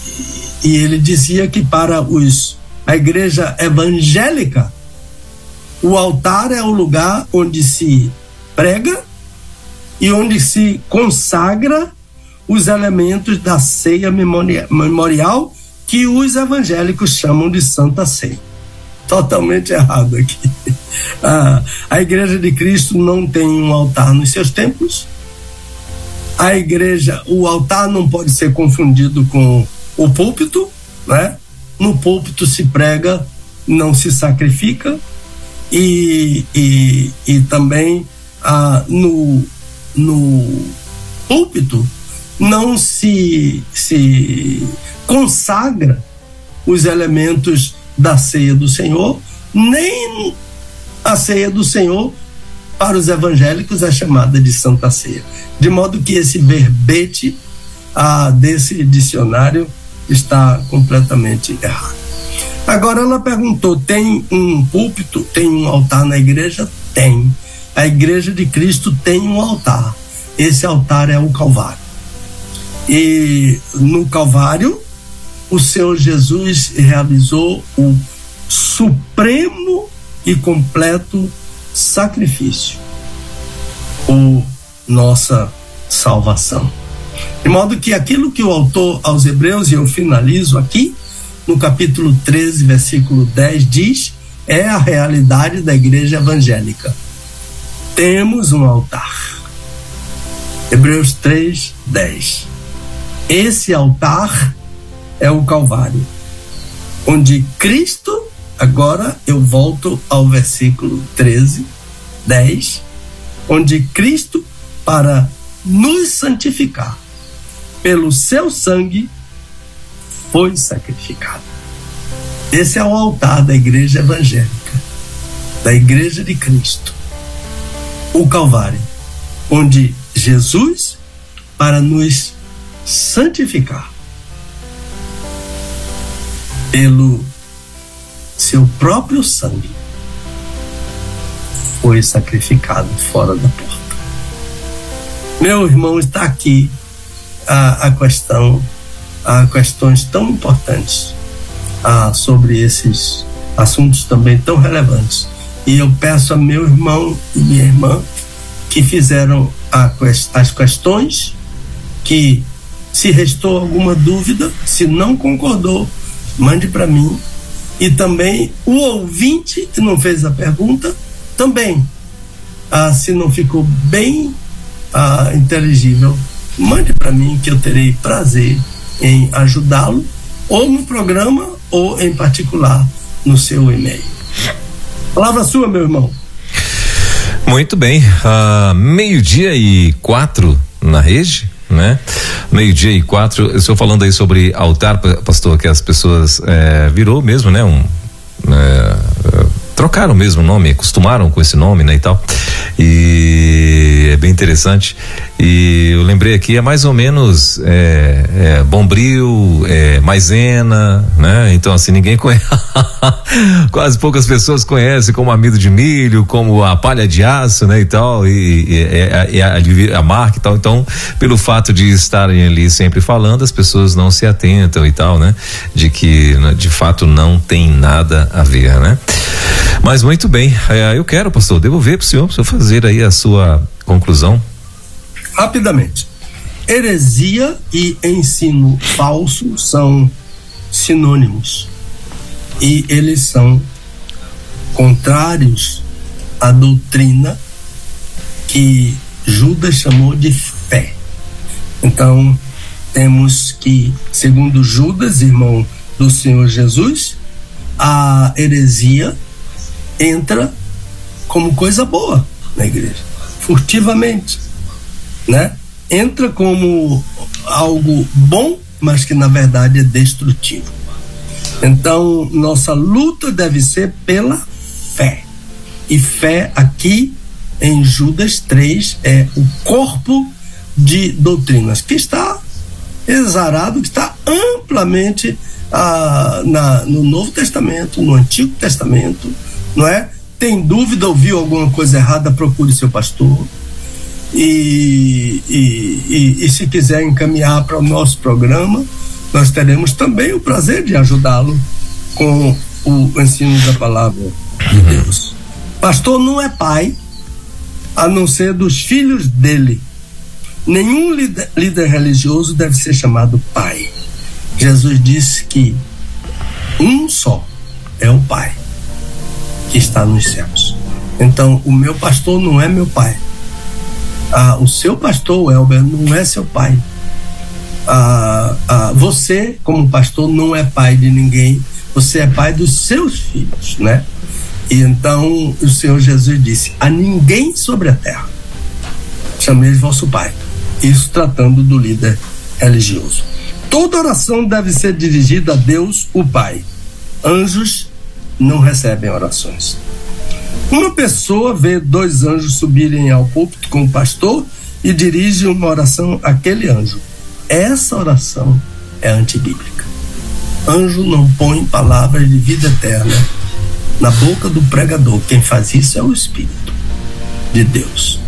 e ele dizia que para os a igreja evangélica o altar é o lugar onde se prega e onde se consagra os elementos da ceia memorial que os evangélicos chamam de Santa Ceia. Totalmente errado aqui. Ah, a Igreja de Cristo não tem um altar nos seus templos. A igreja, o altar não pode ser confundido com o púlpito, né? No púlpito se prega, não se sacrifica, e, e, e também ah, no, no púlpito não se, se consagra os elementos da ceia do Senhor, nem a ceia do Senhor para os evangélicos é chamada de Santa Ceia. De modo que esse verbete ah, desse dicionário está completamente errado. Agora ela perguntou: tem um púlpito, tem um altar na igreja? Tem. A igreja de Cristo tem um altar. Esse altar é o Calvário. E no Calvário, o Senhor Jesus realizou o supremo e completo sacrifício por nossa salvação. De modo que aquilo que o autor aos Hebreus, e eu finalizo aqui, no capítulo 13, versículo 10, diz: é a realidade da igreja evangélica. Temos um altar. Hebreus 3, 10. Esse altar é o Calvário, onde Cristo, agora eu volto ao versículo 13, 10, onde Cristo, para nos santificar, pelo seu sangue, foi sacrificado. Esse é o altar da igreja evangélica, da igreja de Cristo. o Calvário, onde Jesus, para nos santificar, pelo seu próprio sangue, foi sacrificado fora da porta. Meu irmão, está aqui a, a questão, a questões tão importantes a, sobre esses assuntos também tão relevantes. E eu peço a meu irmão e minha irmã que fizeram a, as questões, que se restou alguma dúvida, se não concordou, mande para mim. E também o ouvinte que não fez a pergunta, também. Ah, se não ficou bem ah, inteligível, mande para mim que eu terei prazer em ajudá-lo, ou no programa, ou em particular no seu e-mail. Palavra sua, meu irmão. Muito bem. Uh, Meio-dia e quatro na rede, né? Meio-dia e quatro. Eu estou falando aí sobre altar, pastor, que as pessoas é, virou mesmo, né? Um, é, trocaram mesmo o nome, acostumaram com esse nome, né, e tal. E é bem interessante. E eu lembrei aqui, é mais ou menos é, é, Bombril, é, Maisena, né? Então, assim, ninguém conhece. Quase poucas pessoas conhecem como amido de milho, como a palha de aço, né? E tal, e, e, é, é a, a marca e tal. Então, pelo fato de estarem ali sempre falando, as pessoas não se atentam e tal, né? De que, né, de fato, não tem nada a ver, né? Mas muito bem, é, eu quero, pastor, devolver para o senhor, para o senhor fazer aí a sua conclusão. Rapidamente. Heresia e ensino falso são sinônimos e eles são contrários à doutrina que Judas chamou de fé. Então, temos que, segundo Judas, irmão do Senhor Jesus, a heresia entra como coisa boa na igreja, furtivamente, né? Entra como algo bom, mas que na verdade é destrutivo. Então, nossa luta deve ser pela fé. E fé aqui em Judas 3 é o corpo de doutrinas que está exarado, que está amplamente ah, na, no Novo Testamento, no Antigo Testamento, não é? Tem dúvida, ouviu alguma coisa errada, procure seu pastor. E, e, e, e se quiser encaminhar para o nosso programa, nós teremos também o prazer de ajudá-lo com o ensino da palavra de Deus. Pastor não é pai, a não ser dos filhos dele. Nenhum líder, líder religioso deve ser chamado pai. Jesus disse que um só é o Pai que está nos céus. Então, o meu pastor não é meu pai. Ah, o seu pastor, Elber, não é seu pai. Ah, ah, você, como pastor, não é pai de ninguém. Você é pai dos seus filhos, né? E então o Senhor Jesus disse: A ninguém sobre a terra chameis vosso pai. Isso tratando do líder religioso. Toda oração deve ser dirigida a Deus, o Pai. Anjos não recebem orações. Uma pessoa vê dois anjos subirem ao púlpito com o pastor e dirige uma oração àquele anjo. Essa oração é antibíblica. Anjo não põe palavras de vida eterna na boca do pregador. Quem faz isso é o Espírito de Deus.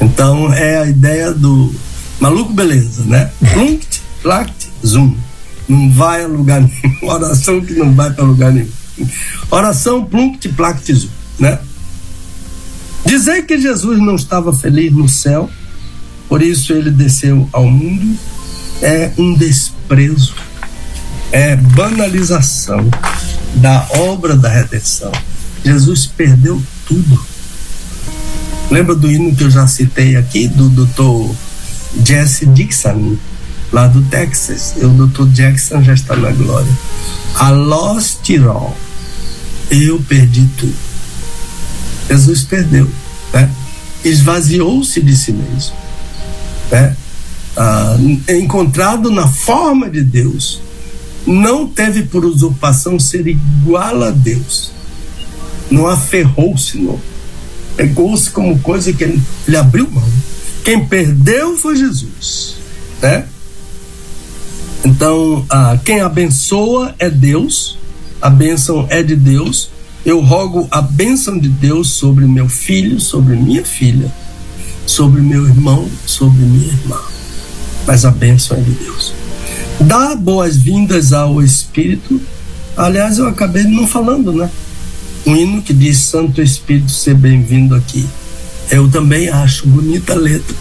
Então é a ideia do maluco beleza, né? Plunct, plact, zoom. Não vai a lugar nenhum. Oração que não vai para lugar nenhum. Oração plunct plactizo, né? Dizer que Jesus não estava feliz no céu, por isso ele desceu ao mundo, é um desprezo, é banalização da obra da redenção. Jesus perdeu tudo. Lembra do hino que eu já citei aqui, do doutor Jesse Dixon, lá do Texas? O doutor Jackson já está na glória. A lost all eu perdi tudo. Jesus perdeu, né? esvaziou-se de si mesmo. Né? Ah, encontrado na forma de Deus, não teve por usurpação ser igual a Deus, não aferrou-se, não. pegou-se como coisa que ele, ele abriu mão. Quem perdeu foi Jesus, né? Então, ah, quem abençoa é Deus, a bênção é de Deus. Eu rogo a bênção de Deus sobre meu filho, sobre minha filha, sobre meu irmão, sobre minha irmã. Mas a bênção é de Deus. Dá boas-vindas ao Espírito. Aliás, eu acabei não falando, né? Um hino que diz Santo Espírito, ser bem-vindo aqui. Eu também acho bonita a letra,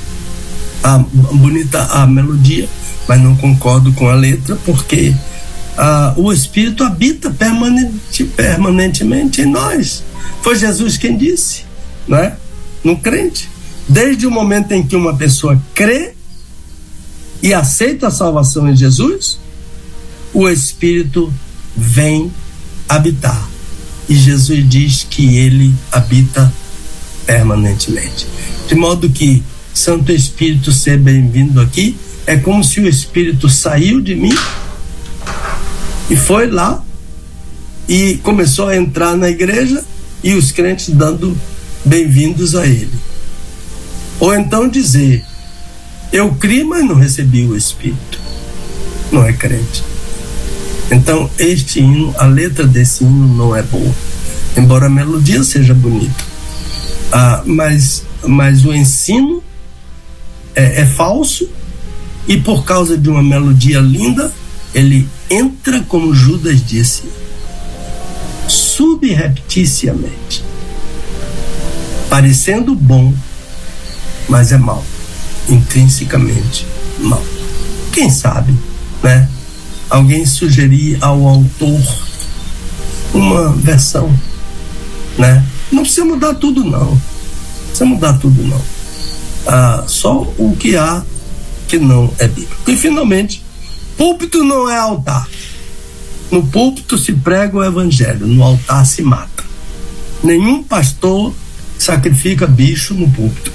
a, bonita a melodia, mas não concordo com a letra porque ah, o Espírito habita permanente, permanentemente em nós. Foi Jesus quem disse, não é? No crente. Desde o momento em que uma pessoa crê e aceita a salvação em Jesus, o Espírito vem habitar. E Jesus diz que ele habita permanentemente. De modo que Santo Espírito ser bem-vindo aqui é como se o Espírito saiu de mim e foi lá e começou a entrar na igreja e os crentes dando bem-vindos a ele. Ou então dizer: Eu criei, mas não recebi o Espírito. Não é crente. Então, este hino, a letra desse hino não é boa, embora a melodia seja bonita. Ah, mas, mas o ensino é, é falso e por causa de uma melodia linda, ele entra, como Judas disse, subrepticiamente, parecendo bom, mas é mal, intrinsecamente mal. Quem sabe, né? Alguém sugerir ao autor uma versão, né? Não precisa mudar tudo, não. Não precisa mudar tudo, não. Ah, só o que há que não é bíblico. E finalmente, Púlpito não é altar. No púlpito se prega o evangelho, no altar se mata. Nenhum pastor sacrifica bicho no púlpito,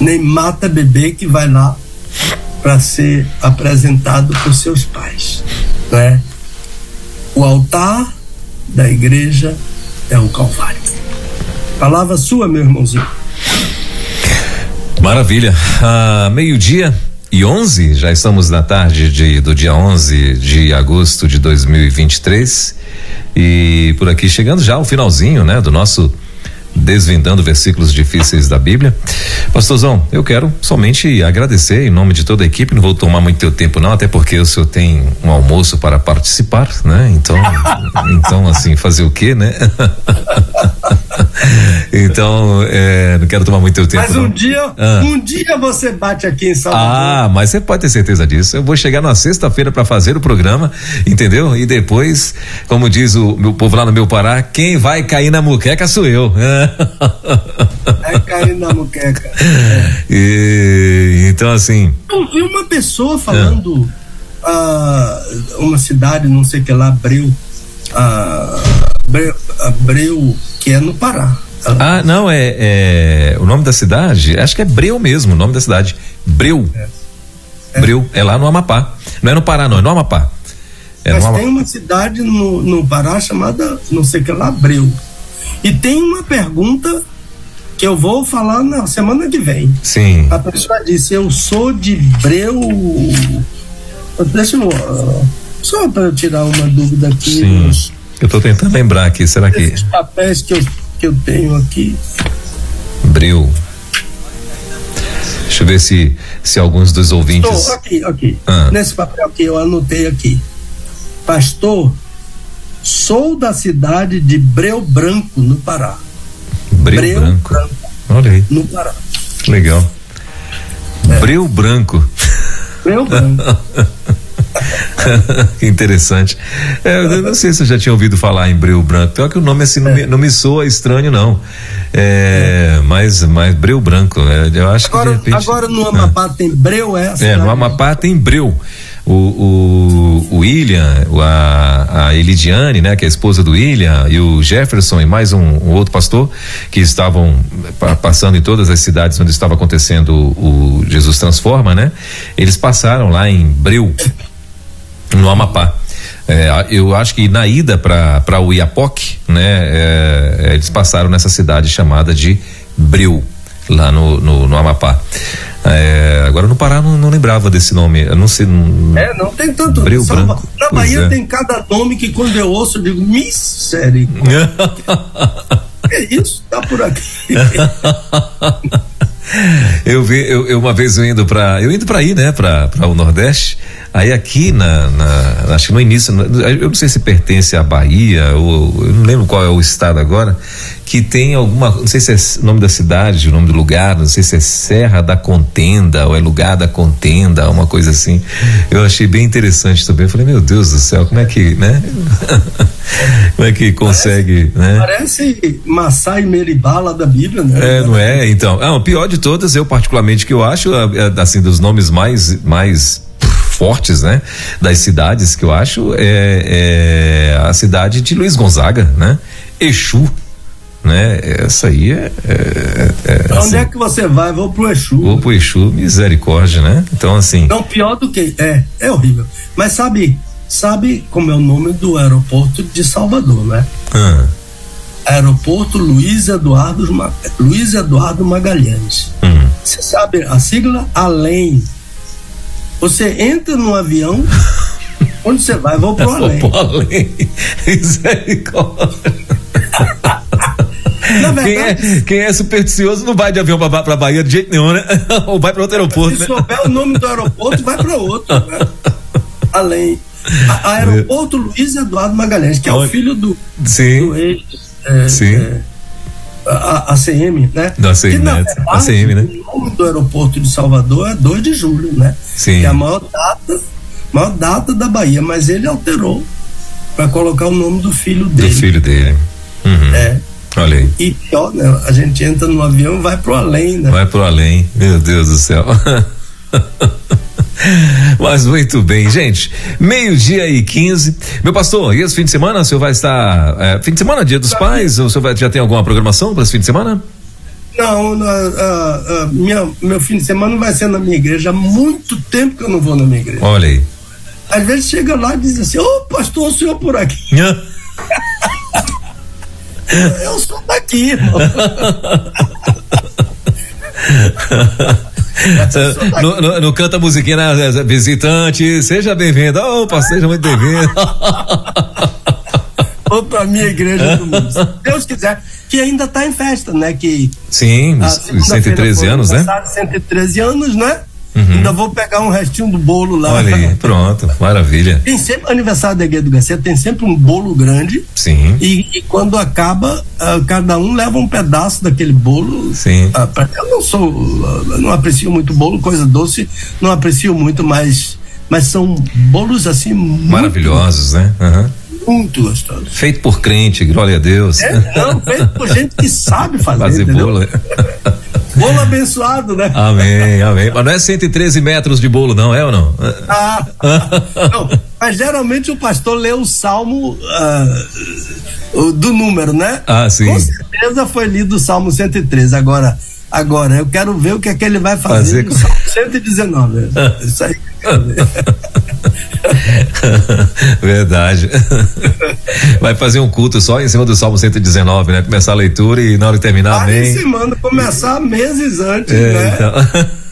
nem mata bebê que vai lá para ser apresentado por seus pais, né? O altar da igreja é o Calvário. Palavra sua, meu irmãozinho. Maravilha. Ah, meio-dia e 11, já estamos na tarde de, do dia 11 de agosto de 2023 e por aqui chegando já o finalzinho, né, do nosso desvendando versículos difíceis da Bíblia. Pastorzão, eu quero somente agradecer em nome de toda a equipe, não vou tomar muito teu tempo não, até porque o senhor tem um almoço para participar, né? Então, então assim, fazer o quê, né? então, é, não quero tomar muito teu tempo. Mas um não. dia, ah. um dia você bate aqui em Salvador. Ah, mas você pode ter certeza disso. Eu vou chegar na sexta-feira para fazer o programa, entendeu? E depois, como diz o meu povo lá no meu Pará, quem vai cair na muqueca sou eu. É cair na muqueca. E, então, assim. Eu vi uma pessoa falando, ah, uma cidade, não sei o que lá, Abreu, ah, Abreu, que é no Pará. Ah, não, é, é, O nome da cidade, acho que é Breu mesmo, o nome da cidade. Breu. É. É. Breu, é lá no Amapá. Não é no Pará, não, é no Amapá. É Mas no Amapá. tem uma cidade no, no Pará chamada, não sei o que lá, Breu. E tem uma pergunta que eu vou falar na semana que vem. Sim. A pessoa disse: Eu sou de Breu. Deixa eu. Só para tirar uma dúvida aqui. Sim. Nos, eu estou tentando lembrar aqui. Será que. Os papéis que eu, que eu tenho aqui. Breu. Deixa eu ver se, se alguns dos ouvintes. Estou aqui, aqui. Ah. Nesse papel que eu anotei aqui. Pastor Sou da cidade de Breu Branco, no Pará. Breu, Breu Branco. Branco. Olha aí. No Pará. Legal. É. Breu Branco. Breu Branco. Interessante. É, eu não sei se eu já tinha ouvido falar em Breu Branco. Pior que o nome assim não, me, não me soa estranho, não. É, mas, mas Breu Branco, é, eu acho agora, que de repente. Agora no Amapá ah. tem Breu, é? É, no Amapá tem Breu o, o, o William, a, a Elidiane, né, que é a esposa do William, e o Jefferson e mais um, um outro pastor que estavam passando em todas as cidades onde estava acontecendo o, o Jesus Transforma, né? Eles passaram lá em Breu, no Amapá. É, eu acho que na ida para o Iapoc, né, é, eles passaram nessa cidade chamada de Breu, lá no, no, no Amapá. É, agora no Pará não, não, lembrava desse nome. Eu não sei. Não... É, não tem tanto. Breu Branco. Na Bahia é. tem cada nome que quando eu ouço eu digo, misericórdia. é isso? Tá por aqui. eu vi, eu, eu, uma vez eu indo para, eu indo para aí, né, para o Nordeste. Aí aqui na, na, acho que no início, eu não sei se pertence à Bahia ou eu não lembro qual é o estado agora, que tem alguma, não sei se é o nome da cidade, o nome do lugar, não sei se é Serra da Contenda ou é lugar da Contenda, uma coisa assim. Eu achei bem interessante também. Eu falei, meu Deus do céu, como é que, né? como é que consegue, parece, né? Parece Massai Meribala da Bíblia, né? É, não é? Então, é, o pior de todas, eu particularmente que eu acho, assim, dos nomes mais mais fortes, né? Das cidades que eu acho é, é a cidade de Luiz Gonzaga, né? Exu, né? Essa aí é. é, é Onde assim, é que você vai? Vou pro Exu. Vou pro Exu, misericórdia, né? Então, assim. Não, pior do que. É, é horrível. Mas sabe, sabe como é o nome do aeroporto de Salvador, né? Ah. Aeroporto Luiz Eduardo, Luiz Eduardo Magalhães. Hum. Você hum. sabe a sigla? Além você entra no avião, onde você vai? Vou pro além. Vou pro além. Misericórdia. Verdade, quem, é, quem é supersticioso não vai de avião pra, pra Bahia de jeito nenhum, né? Ou vai para outro aeroporto. Se né? souber o nome do aeroporto, vai para outro. Né? Além. A, aeroporto Luiz Eduardo Magalhães, que é o filho do, Sim. do ex. É, Sim. É, a, a CM, né? Da CM, que, né? Verdade, a CM, né? O nome do aeroporto de Salvador é 2 de julho, né? Sim. Que é a maior data, maior data da Bahia, mas ele alterou para colocar o nome do filho dele. Do filho dele. Uhum. É. Olha aí. E pior, né? A gente entra no avião e vai pro além, né? Vai pro além, meu Deus do céu. Mas muito bem, gente. Meio-dia e 15. Meu pastor, e esse fim de semana o senhor vai estar. É, fim de semana, dia dos pais? O senhor vai, já tem alguma programação para esse fim de semana? Não, a, a, minha, meu fim de semana vai ser na minha igreja. Há muito tempo que eu não vou na minha igreja. Olha aí. Às vezes chega lá e diz assim: Ô oh, pastor, o senhor por aqui. eu sou daqui, irmão. no, canta musiquinha, né? Visitante, seja bem-vindo. Opa, seja muito bem-vindo. Ou pra minha igreja do mundo. Se Deus quiser, que ainda está em festa, né? Que Sim, os 113 anos, né? 113 anos, né? Uhum. Ainda vou pegar um restinho do bolo lá. Olha aí, pronto, maravilha. Tem sempre aniversário da Igreja do Garcia, tem sempre um bolo grande. Sim. E, e quando acaba, uh, cada um leva um pedaço daquele bolo. Sim. Uh, pra, eu não sou, uh, não aprecio muito bolo, coisa doce, não aprecio muito, mas, mas são bolos assim maravilhosos, muito, né? Uhum. Muito gostosos. Feito por crente, glória a Deus. É, não, feito por gente que sabe fazer. Fazer entendeu? bolo. Bolo abençoado, né? Amém, amém. Mas não é 113 metros de bolo, não, é ou não? Ah, não. Mas geralmente o pastor lê o salmo uh, do número, né? Ah, sim. Com certeza foi lido o salmo 113. Agora, agora eu quero ver o que é que ele vai fazer, fazer... no salmo 119. Isso aí. Verdade. Vai fazer um culto só em cima do Salmo 119, né? Começar a leitura e na hora de terminar, amém. Aí se manda começar meses antes, é, né? Então.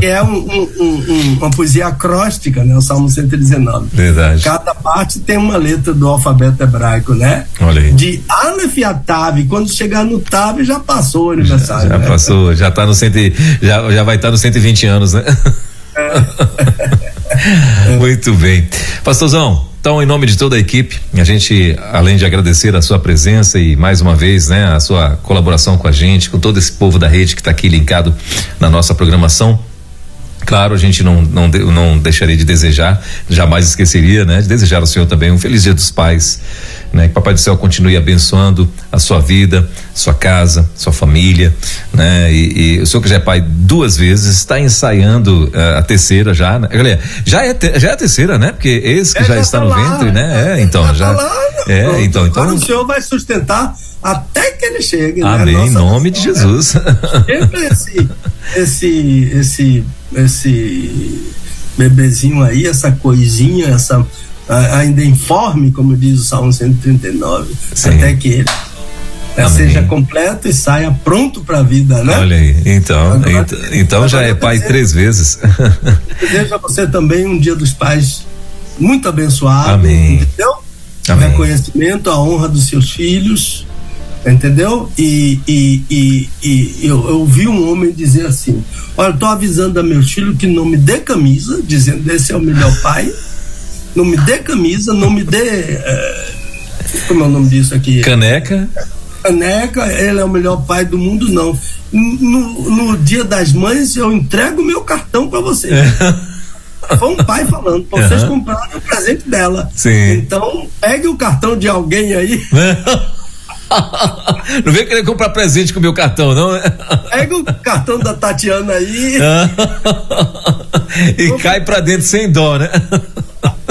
é um, um, um, uma poesia acróstica, né? O Salmo 119. Verdade. Cada parte tem uma letra do alfabeto hebraico, né? Olha aí. De Aleph a Tav. Quando chegar no Tav, já passou o aniversário. Já, já né? passou, já tá no cento, já, já vai estar tá no 120 anos, né? É. Muito bem. Pastorzão, então, em nome de toda a equipe, a gente, além de agradecer a sua presença e mais uma vez, né, a sua colaboração com a gente, com todo esse povo da rede que está aqui linkado na nossa programação. Claro, a gente não, não, não deixaria de desejar, jamais esqueceria, né, de desejar ao senhor também um feliz Dia dos Pais né? Que Papai do Céu continue abençoando a sua vida, sua casa, sua família, né? E, e o senhor que já é pai duas vezes está ensaiando uh, a terceira já, né? Galera, já é te, já é a terceira, né? Porque esse que é, já, já, está tá no lá, ventre, né? É, então já, já tá é, Pronto. então, então. Agora o senhor vai sustentar até que ele chegue. Né? Amém, né? em nome de Jesus. Sempre esse, esse, esse, esse bebezinho aí, essa coisinha, essa ainda informe, como diz o Salmo 139, Sim. até que ele é, seja completo e saia pronto para a vida, né? Olha aí, então, agora, então, então já é pai três vezes. Desejo a você também um dia dos pais muito abençoado, Amém. entendeu? Amém. Reconhecimento, a honra dos seus filhos, entendeu? E, e, e, e eu, eu ouvi um homem dizer assim: Olha, eu tô avisando a meus filhos que não me dê camisa, dizendo esse é o melhor pai, não me dê camisa, não me dê. É, como é o nome disso aqui? Caneca. Caneca, ele é o melhor pai do mundo, não. No, no dia das mães, eu entrego meu cartão para você. Foi um pai falando, vocês uhum. compraram o presente dela. Sim. Então, pegue o cartão de alguém aí. Não vem querer comprar presente com o meu cartão, não? Pega o cartão da Tatiana aí. e cai pra dentro sem dó, né?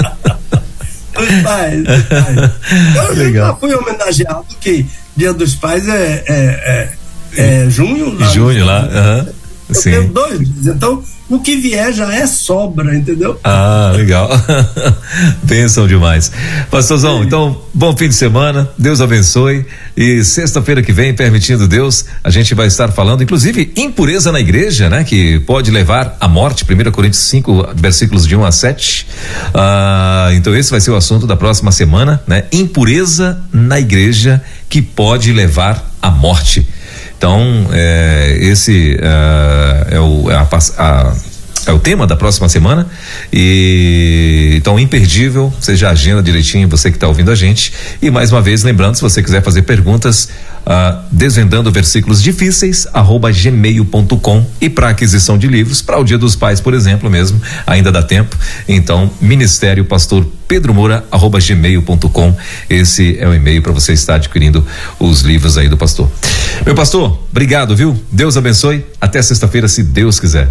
Os pais, os pais. Eu Legal. já fui homenageado que Dia dos Pais é, é, é, é junho lá. Junho lá, uhum. Eu Sim. tenho dois, então o que vier já é sobra, entendeu? Ah, legal. Bênção demais. Pastorzão, Sim. então, bom fim de semana, Deus abençoe. E sexta-feira que vem, permitindo Deus, a gente vai estar falando, inclusive, impureza na igreja, né? Que pode levar à morte, 1 Coríntios 5, versículos de 1 a 7. Ah, então, esse vai ser o assunto da próxima semana, né? Impureza na igreja que pode levar à morte. Então, é, esse é, é, o, é, a, a, é o tema da próxima semana. E então, imperdível, você já agenda direitinho, você que está ouvindo a gente. E mais uma vez, lembrando, se você quiser fazer perguntas, uh, desvendando versículos difíceis, arroba gmail.com. E para aquisição de livros, para o Dia dos Pais, por exemplo, mesmo, ainda dá tempo. Então, Ministério Pastor Pedro Moura, arroba gmail.com. Esse é o e-mail para você estar adquirindo os livros aí do pastor. Meu pastor, obrigado, viu? Deus abençoe. Até sexta-feira, se Deus quiser.